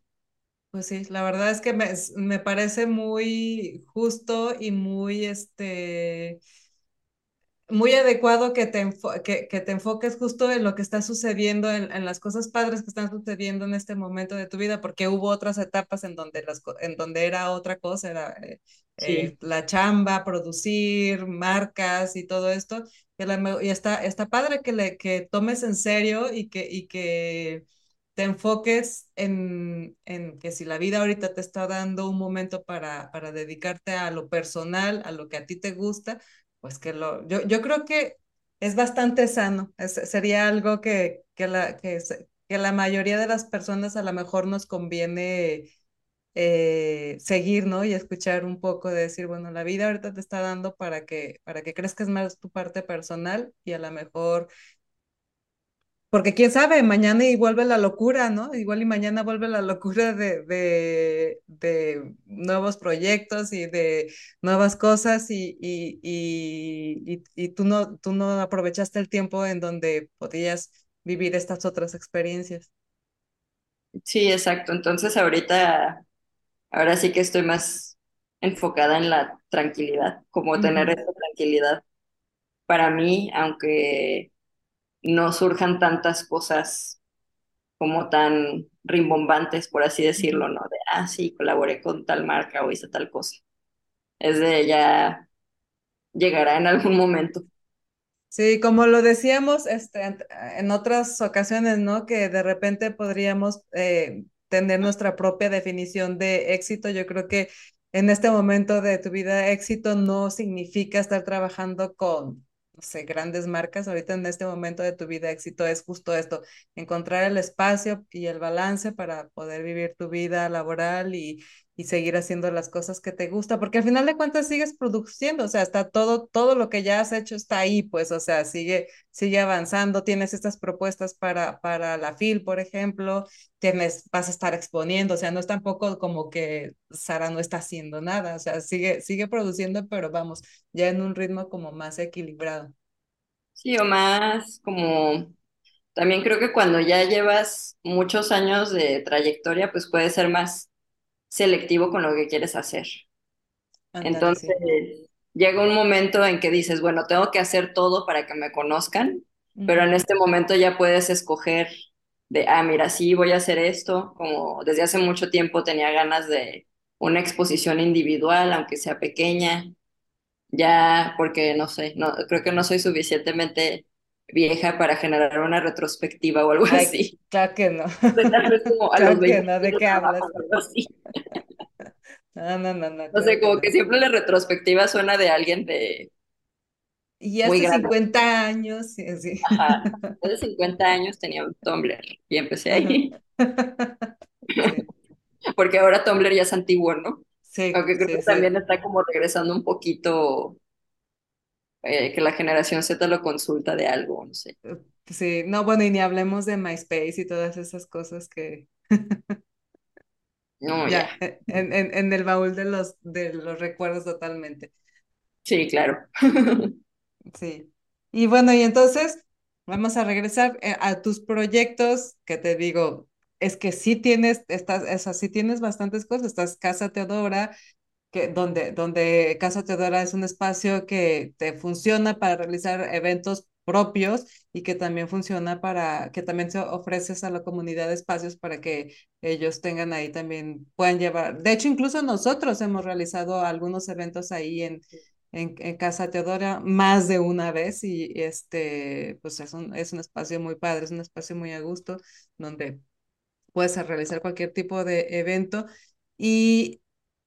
Pues sí, la verdad es que me, me parece muy justo y muy, este, muy adecuado que te, que, que, te enfoques justo en lo que está sucediendo, en, en, las cosas padres que están sucediendo en este momento de tu vida, porque hubo otras etapas en donde, las, en donde era otra cosa, era eh, sí. eh, la chamba, producir, marcas y todo esto. Y, la, y está, está padre que, le, que tomes en serio y que, y que te enfoques en, en, que si la vida ahorita te está dando un momento para, para dedicarte a lo personal, a lo que a ti te gusta, pues que lo, yo, yo creo que es bastante sano, es, sería algo que, que, la, que, que la mayoría de las personas a lo mejor nos conviene eh, seguir, ¿no? Y escuchar un poco de decir, bueno, la vida ahorita te está dando para que, para que crezcas más tu parte personal y a lo mejor porque quién sabe, mañana y vuelve la locura, ¿no? Igual y mañana vuelve la locura de, de, de nuevos proyectos y de nuevas cosas y, y, y, y, tú, no, tú no aprovechaste el tiempo en donde podías vivir estas otras experiencias. Sí, exacto. Entonces ahorita, ahora sí que estoy más enfocada en la tranquilidad, como tener esa tranquilidad para mí, aunque no surjan tantas cosas como tan rimbombantes, por así decirlo, ¿no? De, ah, sí, colaboré con tal marca o hice tal cosa. Es de ya llegará en algún momento. Sí, como lo decíamos este, en otras ocasiones, ¿no? Que de repente podríamos eh, tener nuestra propia definición de éxito. Yo creo que en este momento de tu vida, éxito no significa estar trabajando con no sé, grandes marcas, ahorita en este momento de tu vida éxito es justo esto, encontrar el espacio y el balance para poder vivir tu vida laboral y, y seguir haciendo las cosas que te gusta, porque al final de cuentas sigues produciendo, o sea, está todo, todo lo que ya has hecho está ahí, pues, o sea, sigue, sigue avanzando, tienes estas propuestas para, para la FIL, por ejemplo, tienes, vas a estar exponiendo, o sea, no es tampoco como que Sara no está haciendo nada, o sea, sigue, sigue produciendo, pero vamos, ya en un ritmo como más equilibrado. Sí, o más como también creo que cuando ya llevas muchos años de trayectoria, pues puede ser más selectivo con lo que quieres hacer. Entonces, sí. llega un momento en que dices, bueno, tengo que hacer todo para que me conozcan, pero en este momento ya puedes escoger de, ah, mira, sí, voy a hacer esto, como desde hace mucho tiempo tenía ganas de una exposición individual, aunque sea pequeña, ya porque no sé, no, creo que no soy suficientemente vieja para generar una retrospectiva o algo Ay, así. claro que no, como a los claro que 20 no, ¿de qué hablas? o. No, no, no, no, sé, que como no. que siempre la retrospectiva suena de alguien de Y hace grande. 50 años, sí, sí. Ajá. Hace 50 años tenía un Tumblr y empecé ahí. Sí, Porque ahora Tumblr ya es antiguo, ¿no? sí, Aunque creo que sí. también está como regresando un poquito, eh, que la generación Z lo consulta de algo, no sé. Sí, no, bueno, y ni hablemos de MySpace y todas esas cosas que No, ya. ya, e- en, en, en el baúl de los, de los recuerdos totalmente. Sí, claro. Sí. Y bueno, y entonces vamos a regresar eh, a tus proyectos, que te digo, es que sí tienes, estás, es así tienes bastantes cosas. Estás Casa Teodora, que donde, donde Casa Teodora es un espacio que te funciona para realizar eventos propios y que también funciona para, que también se ofreces a la comunidad espacios para que ellos tengan ahí también, puedan llevar. De hecho, incluso nosotros hemos realizado algunos eventos ahí en, en, en Casa Teodora más de una vez y este, pues es un, es un espacio muy padre, es un espacio muy a gusto donde puedes realizar cualquier tipo de evento y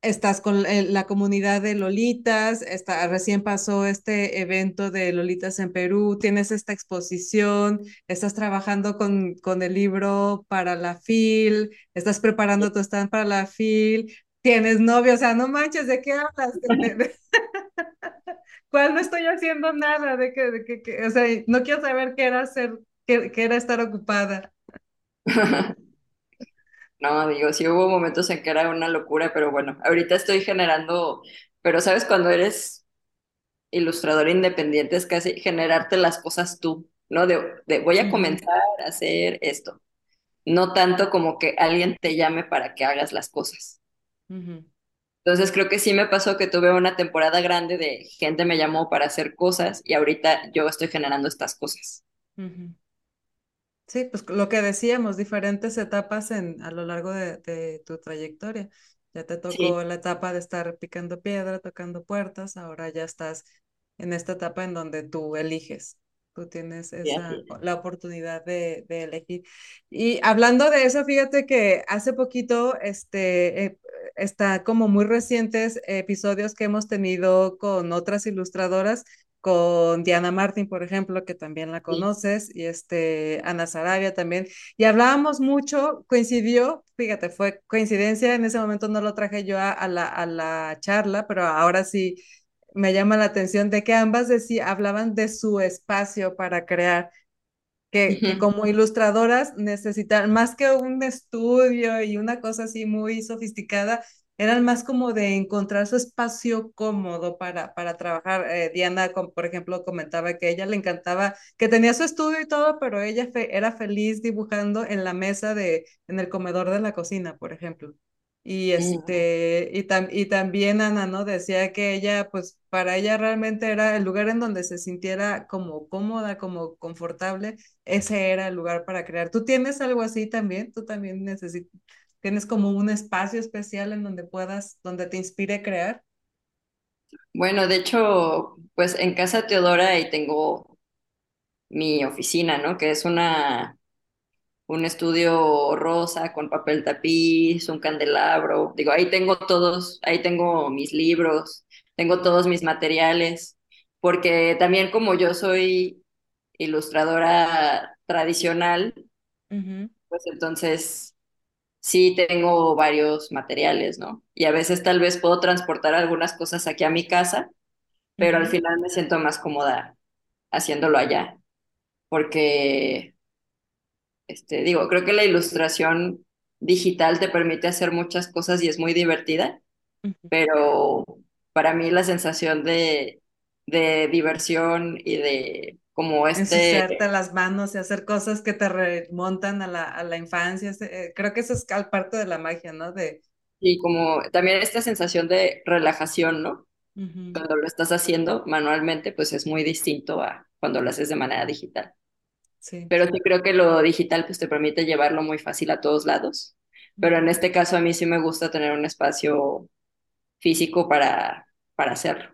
estás con el- la comunidad de Lolitas, está, recién pasó este evento de Lolitas en Perú, tienes esta exposición, estás trabajando con, con el libro para la FIL, estás preparando tu stand para la FIL, tienes novio, o sea, no manches, ¿de qué hablas? ¿Cuál no estoy haciendo nada? De que, de que, o sea, no quiero saber qué era hacer, qué, qué era estar ocupada. No, digo, sí hubo momentos en que era una locura, pero bueno, ahorita estoy generando, pero sabes, cuando eres ilustrador independiente es casi generarte las cosas tú, ¿no? De, de voy a comenzar a hacer esto, no tanto como que alguien te llame para que hagas las cosas. Entonces creo que sí me pasó que tuve una temporada grande de gente me llamó para hacer cosas y ahorita yo estoy generando estas cosas. Ujú. Sí, pues lo que decíamos, diferentes etapas en, a lo largo de, de tu trayectoria. Ya te Sí, tocó la etapa de estar picando piedra, tocando puertas, ahora ya estás en esta etapa en donde tú eliges, tú tienes sí, esa, es. la oportunidad de, de elegir. Y hablando de eso, fíjate que hace poquito, este, eh, está como muy recientes episodios que hemos tenido con otras ilustradoras con Diana Martin, por ejemplo, que también la Sí. conoces, y este, Ana Sarabia también, y hablábamos mucho, coincidió, fíjate, fue coincidencia, en ese momento no lo traje yo a, a la, a la charla, pero ahora sí me llama la atención de que ambas decía, hablaban de su espacio para crear, que, que Ujú. como ilustradoras necesitan más que un estudio y una cosa así muy sofisticada, eran más como de encontrar su espacio cómodo para, para trabajar. Eh, Diana, por ejemplo, comentaba que a ella le encantaba, que tenía su estudio y todo, pero ella fe- era feliz dibujando en la mesa de, en el comedor de la cocina, por ejemplo. Y este, y, tam- y también Ana, ¿no? Decía que ella, pues, para ella realmente era el lugar en donde se sintiera como cómoda, como confortable ese era el lugar para crear. ¿Tú tienes algo así también? ¿Tú también necesitas, tienes como un espacio especial en donde puedas, donde te inspire crear? Bueno, de hecho, pues en casa Teodora ahí tengo mi oficina, ¿no? Que es una, un estudio rosa con papel tapiz, un candelabro. Digo, ahí tengo todos, ahí tengo mis libros, tengo todos mis materiales, porque también como yo soy ilustradora tradicional, pues entonces sí tengo varios materiales, ¿no? Y a veces tal vez puedo transportar algunas cosas aquí a mi casa, pero al final me siento más cómoda haciéndolo allá, porque, este, digo, creo que la ilustración digital te permite hacer muchas cosas y es muy divertida, pero para mí la sensación de, de diversión y de como este Ensuciarte las manos y hacer cosas que te remontan a la, a la infancia. eh, Creo que eso es parte de la magia, ¿no? De, Y como también esta sensación de relajación, ¿no? Cuando lo estás haciendo manualmente, pues es muy distinto a cuando lo haces de manera digital. Sí. Pero sí creo que lo digital pues te permite llevarlo muy fácil a todos lados. Pero en este caso a mí sí me gusta tener un espacio físico para, para hacerlo.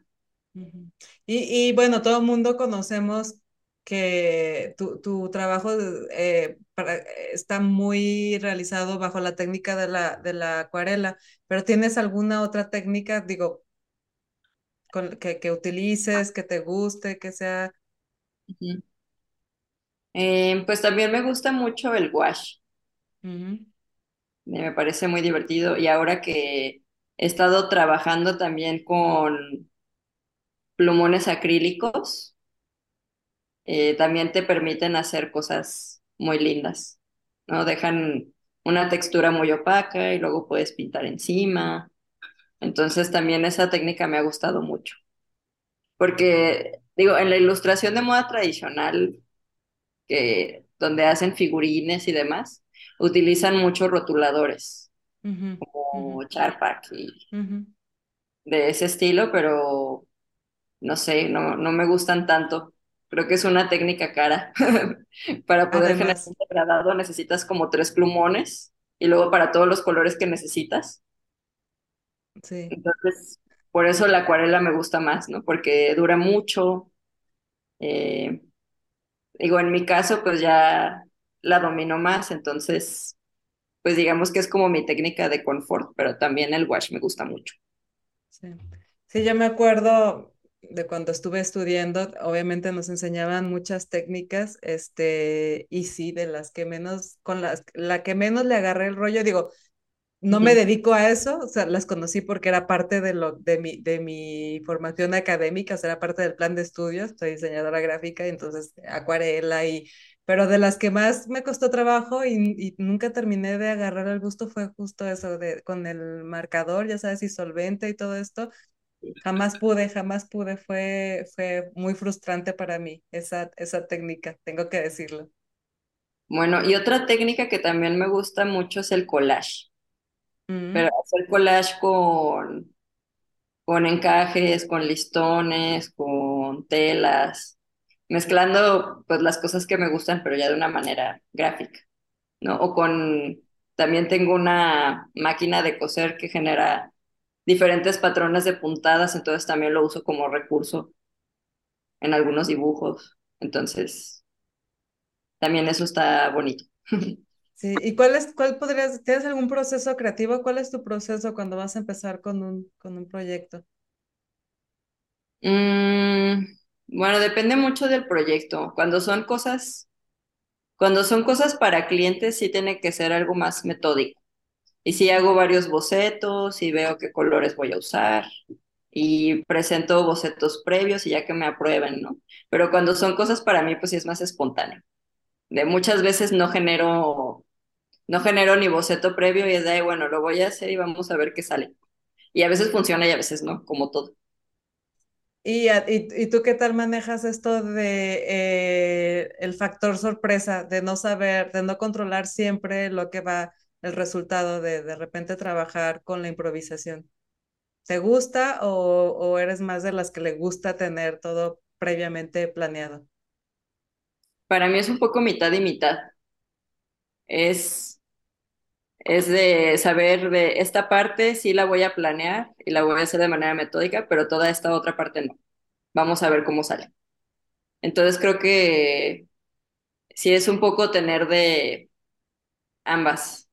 Y, y bueno, todo el mundo conocemos que tu, tu trabajo eh, para- está muy realizado bajo la técnica de la, de la acuarela, pero ¿tienes alguna otra técnica, digo, con, que, que utilices, que te guste, que sea... Ujú. Eh, pues también me gusta mucho el wash. Ujú, Eh, Me parece muy divertido y ahora que he estado trabajando también con plumones acrílicos, eh, también te permiten hacer cosas muy lindas, ¿no? Dejan una textura muy opaca y luego puedes pintar encima. Entonces también esa técnica me ha gustado mucho, porque digo, en la ilustración de moda tradicional, que, donde hacen figurines y demás, utilizan muchos rotuladores, como Charpak y de ese estilo, pero no sé, no, no me gustan tanto. Creo que es una técnica cara. Para poder generar un degradado necesitas como tres plumones y luego para todos los colores que necesitas. sí, Entonces, por eso la acuarela me gusta más, ¿no? Porque dura mucho. eh, digo, en mi caso, pues ya la domino más, entonces, pues digamos que es como mi técnica de confort, pero también el wash me gusta mucho. sí. Sí, yo me acuerdo de cuando estuve estudiando, obviamente nos enseñaban muchas técnicas, este, y sí, de las que menos, con las, la que menos le agarré el rollo, digo, no me dedico a eso, o sea, las conocí porque era parte de, lo, de, mi, de mi formación académica, o sea, era parte del plan de estudios, soy diseñadora gráfica, y entonces acuarela y, pero de las que más me costó trabajo y, y nunca terminé de agarrar el gusto fue justo eso de con el marcador, ya sabes, y solvente y todo esto, jamás pude, jamás pude, fue, fue muy frustrante para mí esa, esa técnica, tengo que decirlo. Bueno, y otra técnica que también me gusta mucho es el collage, pero Mm, hacer collage con, con encajes, con listones, con telas, mezclando pues las cosas que me gustan, pero ya de una manera gráfica, ¿no? O con, también tengo una máquina de coser que genera diferentes patrones de puntadas, entonces también lo uso como recurso en algunos dibujos, entonces también eso está bonito. Sí, ¿y cuál es, cuál podrías, tienes algún proceso creativo? ¿Cuál es tu proceso cuando vas a empezar con un, con un proyecto? Mm, bueno, depende mucho del proyecto. Cuando son cosas, cuando son cosas para clientes, sí tiene que ser algo más metódico. Y sí hago varios bocetos y veo qué colores voy a usar y presento bocetos previos y ya que me aprueben, ¿no? Pero cuando son cosas para mí, pues sí es más espontáneo. De muchas veces no genero, no genero ni boceto previo y es de, "Ay, bueno, lo voy a hacer y vamos a ver qué sale. Y a veces funciona y a veces no, como todo. ¿Y, y, y tú qué tal manejas esto de eh, el factor sorpresa, de no saber, de no controlar siempre lo que va, el resultado de de repente trabajar con la improvisación? ¿Te gusta o, o eres más de las que le gusta tener todo previamente planeado? Para mí es un poco mitad y mitad. Es Es de saber de esta parte sí la voy a planear y la voy a hacer de manera metódica, pero toda esta otra parte no. Vamos a ver cómo sale. Entonces creo que sí es un poco tener de ambas.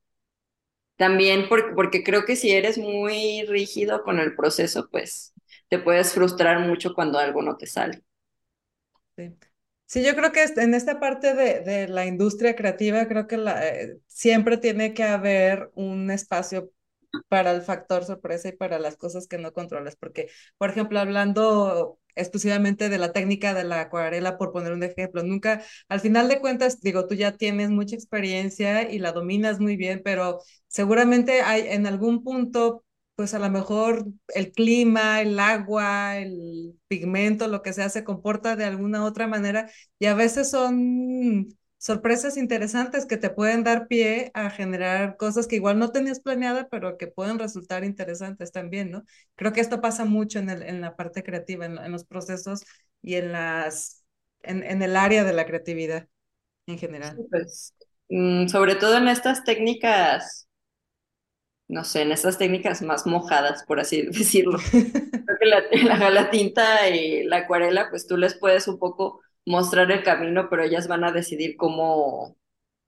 También por- porque creo que si eres muy rígido con el proceso, pues te puedes frustrar mucho cuando algo no te sale. Sí. Yo creo que en esta parte de, de la industria creativa, creo que eh, siempre tiene que haber un espacio para el factor sorpresa y para las cosas que no controlas, porque, por ejemplo, hablando exclusivamente de la técnica de la acuarela, por poner un ejemplo, nunca, al final de cuentas, digo, tú ya tienes mucha experiencia y la dominas muy bien, pero seguramente hay en algún punto pues a lo mejor el clima, el agua, el pigmento, lo que sea, se comporta de alguna otra manera y a veces son sorpresas interesantes que te pueden dar pie a generar cosas que igual no tenías planeada, pero que pueden resultar interesantes también, ¿no? Creo que esto pasa mucho en, el, en la parte creativa, en, en los procesos y en, las, en, en, el área de la creatividad en general. Sí, pues, mm, sobre todo en estas técnicas no sé, en estas técnicas más mojadas, por así decirlo. Creo que la, la, la, tinta y la acuarela, pues tú les puedes un poco mostrar el camino, pero ellas van a decidir cómo...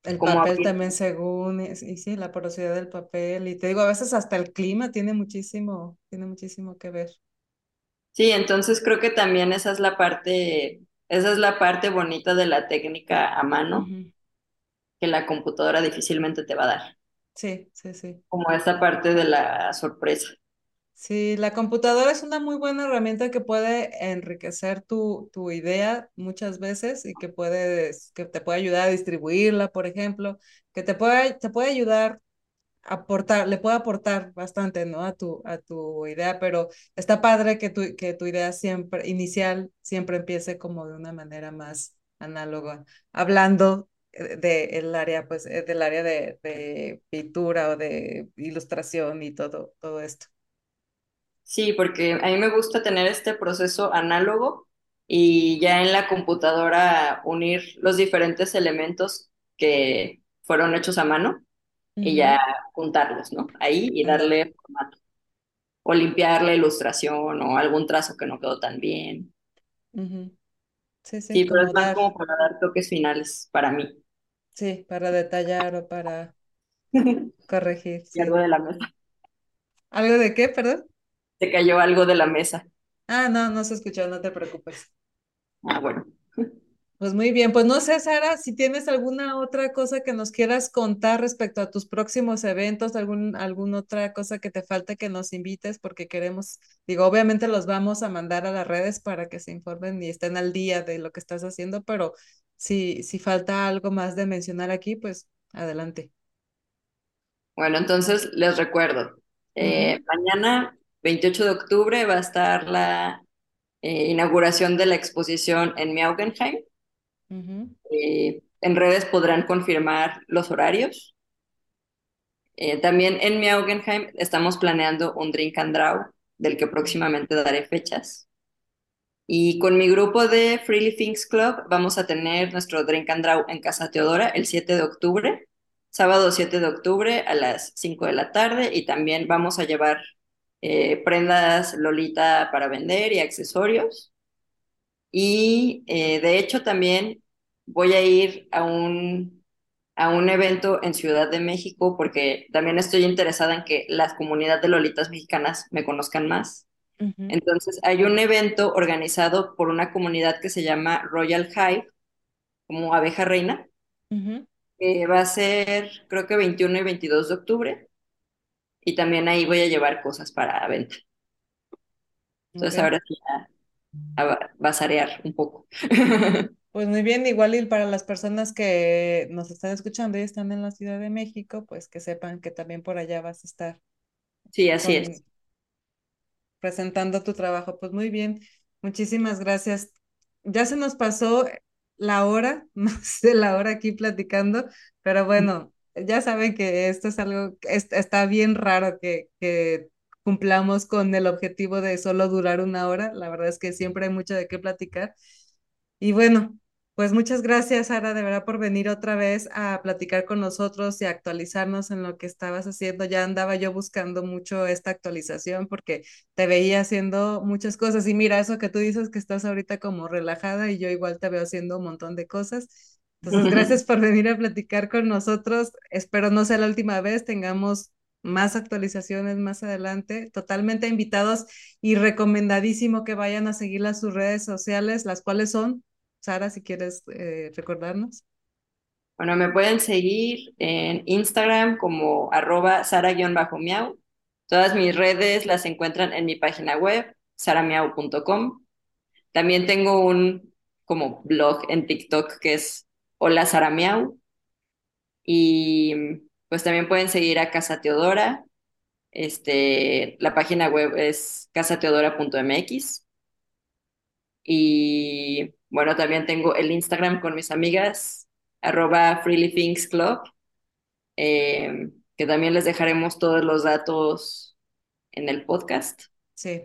El cómo papel abrir. también según, y sí, la porosidad del papel, y te digo, a veces hasta el clima tiene muchísimo, tiene muchísimo que ver. Sí, entonces creo que también esa es la parte, esa es la parte bonita de la técnica a mano, uh -huh. que la computadora difícilmente te va a dar. Sí, sí, sí. Como esa parte de la sorpresa. Sí, la computadora es una muy buena herramienta que puede enriquecer tu, tu idea muchas veces y que, que te puede ayudar a distribuirla, por ejemplo, que te puede, te puede ayudar a aportar, le puede aportar bastante, ¿no? A tu, a tu idea, pero está padre que tu, que tu idea siempre, inicial, siempre empiece como de una manera más análoga, hablando del área, pues, del área de, de, pintura o de ilustración y todo, todo esto. Sí, porque a mí me gusta tener este proceso análogo y ya en la computadora unir los diferentes elementos que fueron hechos a mano uh -huh. y ya juntarlos, ¿no? Ahí y darle formato. O limpiar la ilustración o algún trazo que no quedó tan bien. Uh -huh. Sí, sí, sí pero es más dar... como para dar toques finales para mí. Sí, para detallar o para corregir. Sí. algo de la mesa. ¿Algo de qué, perdón? Se cayó algo de la mesa. Ah, no, no se escuchó, no te preocupes. Ah, bueno. Pues muy bien, pues no sé, Sara, si tienes alguna otra cosa que nos quieras contar respecto a tus próximos eventos, algún, alguna otra cosa que te falte que nos invites, porque queremos, digo, obviamente los vamos a mandar a las redes para que se informen y estén al día de lo que estás haciendo, pero si, si falta algo más de mencionar aquí, pues adelante. Bueno, entonces les recuerdo, eh, uh -huh. mañana 28 de octubre va a estar la eh, inauguración de la exposición en Miaugenheim. Uh -huh. eh, en redes podrán confirmar los horarios. Eh, también en Miaugenheim estamos planeando un Drink and Draw, del que próximamente daré fechas. Y con mi grupo de Freely Things Club vamos a tener nuestro Drink and Draw en Casa Teodora el 7 de octubre, sábado 7 de octubre a las 5 de la tarde y también vamos a llevar eh, prendas Lolita para vender y accesorios. Y eh, de hecho también voy a ir a un, a un evento en Ciudad de México porque también estoy interesada en que la comunidad de Lolitas mexicanas me conozcan más. Uh -huh. Entonces hay un evento organizado por una comunidad que se llama Royal Hive, como abeja reina, uh -huh. que va a ser creo que 21 y 22 de octubre y también ahí voy a llevar cosas para venta. Entonces okay. ahora sí a, a basarear un poco. Pues muy bien, igual y para las personas que nos están escuchando y están en la Ciudad de México, pues que sepan que también por allá vas a estar. Sí, así con, es. Presentando tu trabajo. Pues muy bien, muchísimas gracias. Ya se nos pasó la hora, más de la hora aquí platicando, pero bueno, ya saben que esto es algo, es, está bien raro que, que cumplamos con el objetivo de solo durar una hora. La verdad es que siempre hay mucho de qué platicar. Y bueno, pues muchas gracias, Sara, de verdad, por venir otra vez a platicar con nosotros y actualizarnos en lo que estabas haciendo. Ya andaba yo buscando mucho esta actualización porque te veía haciendo muchas cosas. Y mira, eso que tú dices que estás ahorita como relajada y yo igual te veo haciendo un montón de cosas. Entonces, gracias por venir a platicar con nosotros. Espero no sea la última vez, tengamos más actualizaciones más adelante, totalmente invitados y recomendadísimo que vayan a seguir las sus redes sociales, las cuales son Sara, si quieres eh, recordarnos. Bueno, me pueden seguir en Instagram como arroba sara-miau. Todas mis redes las encuentran en mi página web, saramiau.com. También tengo un como blog en TikTok que es Hola Sara Miau. Y pues también pueden seguir a Casa Teodora. Este, la página web es casateodora.mx. Y bueno, también tengo el Instagram con mis amigas, arroba Freely Club, eh, que también les dejaremos todos los datos en el podcast. Sí.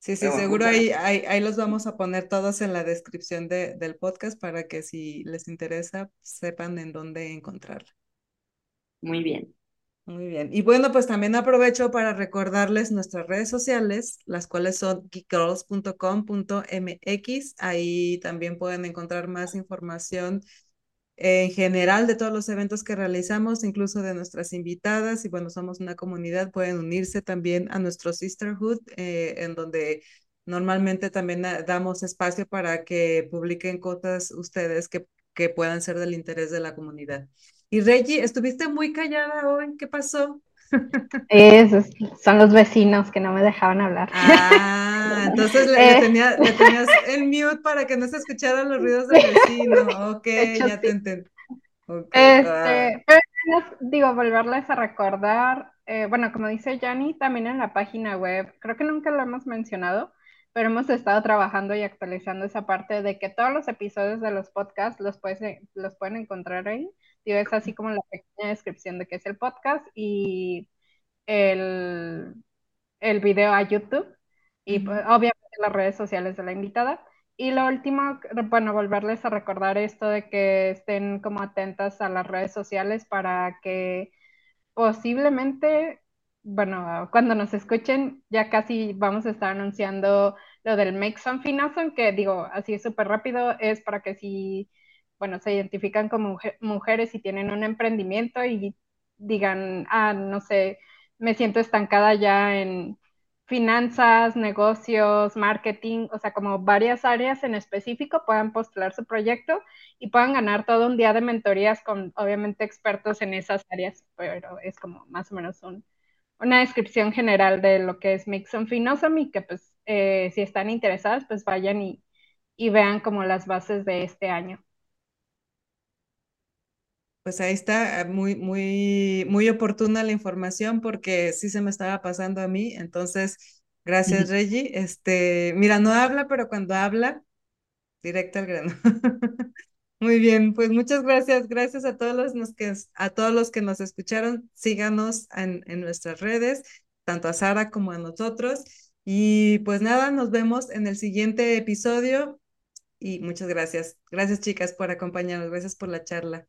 Sí, sí, seguro ahí, ahí, los vamos a poner todos en la descripción de, del podcast para que si les interesa sepan en dónde encontrarla. Muy bien. Muy bien. Y bueno, pues también aprovecho para recordarles nuestras redes sociales, las cuales son geekgirls.com.mx. Ahí también pueden encontrar más información en general de todos los eventos que realizamos, incluso de nuestras invitadas. Y bueno, somos una comunidad, pueden unirse también a nuestro Sisterhood, eh, en donde normalmente también damos espacio para que publiquen cosas ustedes que, que puedan ser del interés de la comunidad. Y Reggie, estuviste muy callada hoy, ¿qué pasó? Esos son los vecinos que no me dejaban hablar. Ah, entonces le, eh. tenías en mute para que no se escucharan los ruidos del vecino. Ok, ya te entendí. este, pero, digo, volverles a recordar, eh, bueno, como dice Yanni, también en la página web, creo que nunca lo hemos mencionado, pero hemos estado trabajando y actualizando esa parte de que todos los episodios de los podcasts los, los pueden encontrar ahí es así como la pequeña descripción de qué es el podcast y el, el video a YouTube y pues, obviamente las redes sociales de la invitada. Y lo último, bueno, volverles a recordar esto de que estén como atentas a las redes sociales para que posiblemente, bueno, cuando nos escuchen, ya casi vamos a estar anunciando lo del Make Something Awesome, que digo, así es súper rápido, es para que si bueno, se identifican como mujeres y tienen un emprendimiento y digan, ah, no sé, me siento estancada ya en finanzas, negocios, marketing, o sea, como varias áreas en específico, puedan postular su proyecto y puedan ganar todo un día de mentorías con, obviamente, expertos en esas áreas, pero es como más o menos una descripción general de lo que es Mixon Finosum y que, pues, eh, si están interesadas, pues vayan y, y vean como las bases de este año pues ahí está, muy, muy, muy oportuna la información porque sí se me estaba pasando a mí. Entonces, gracias, Reggie. Este, mira, no habla, pero cuando habla, directo al grano. Muy bien, pues muchas gracias. Gracias a todos los que, a todos los que nos escucharon. Síganos en, en nuestras redes, tanto a Sara como a nosotros. Y pues nada, nos vemos en el siguiente episodio. Y muchas gracias. Gracias, chicas, por acompañarnos. Gracias por la charla.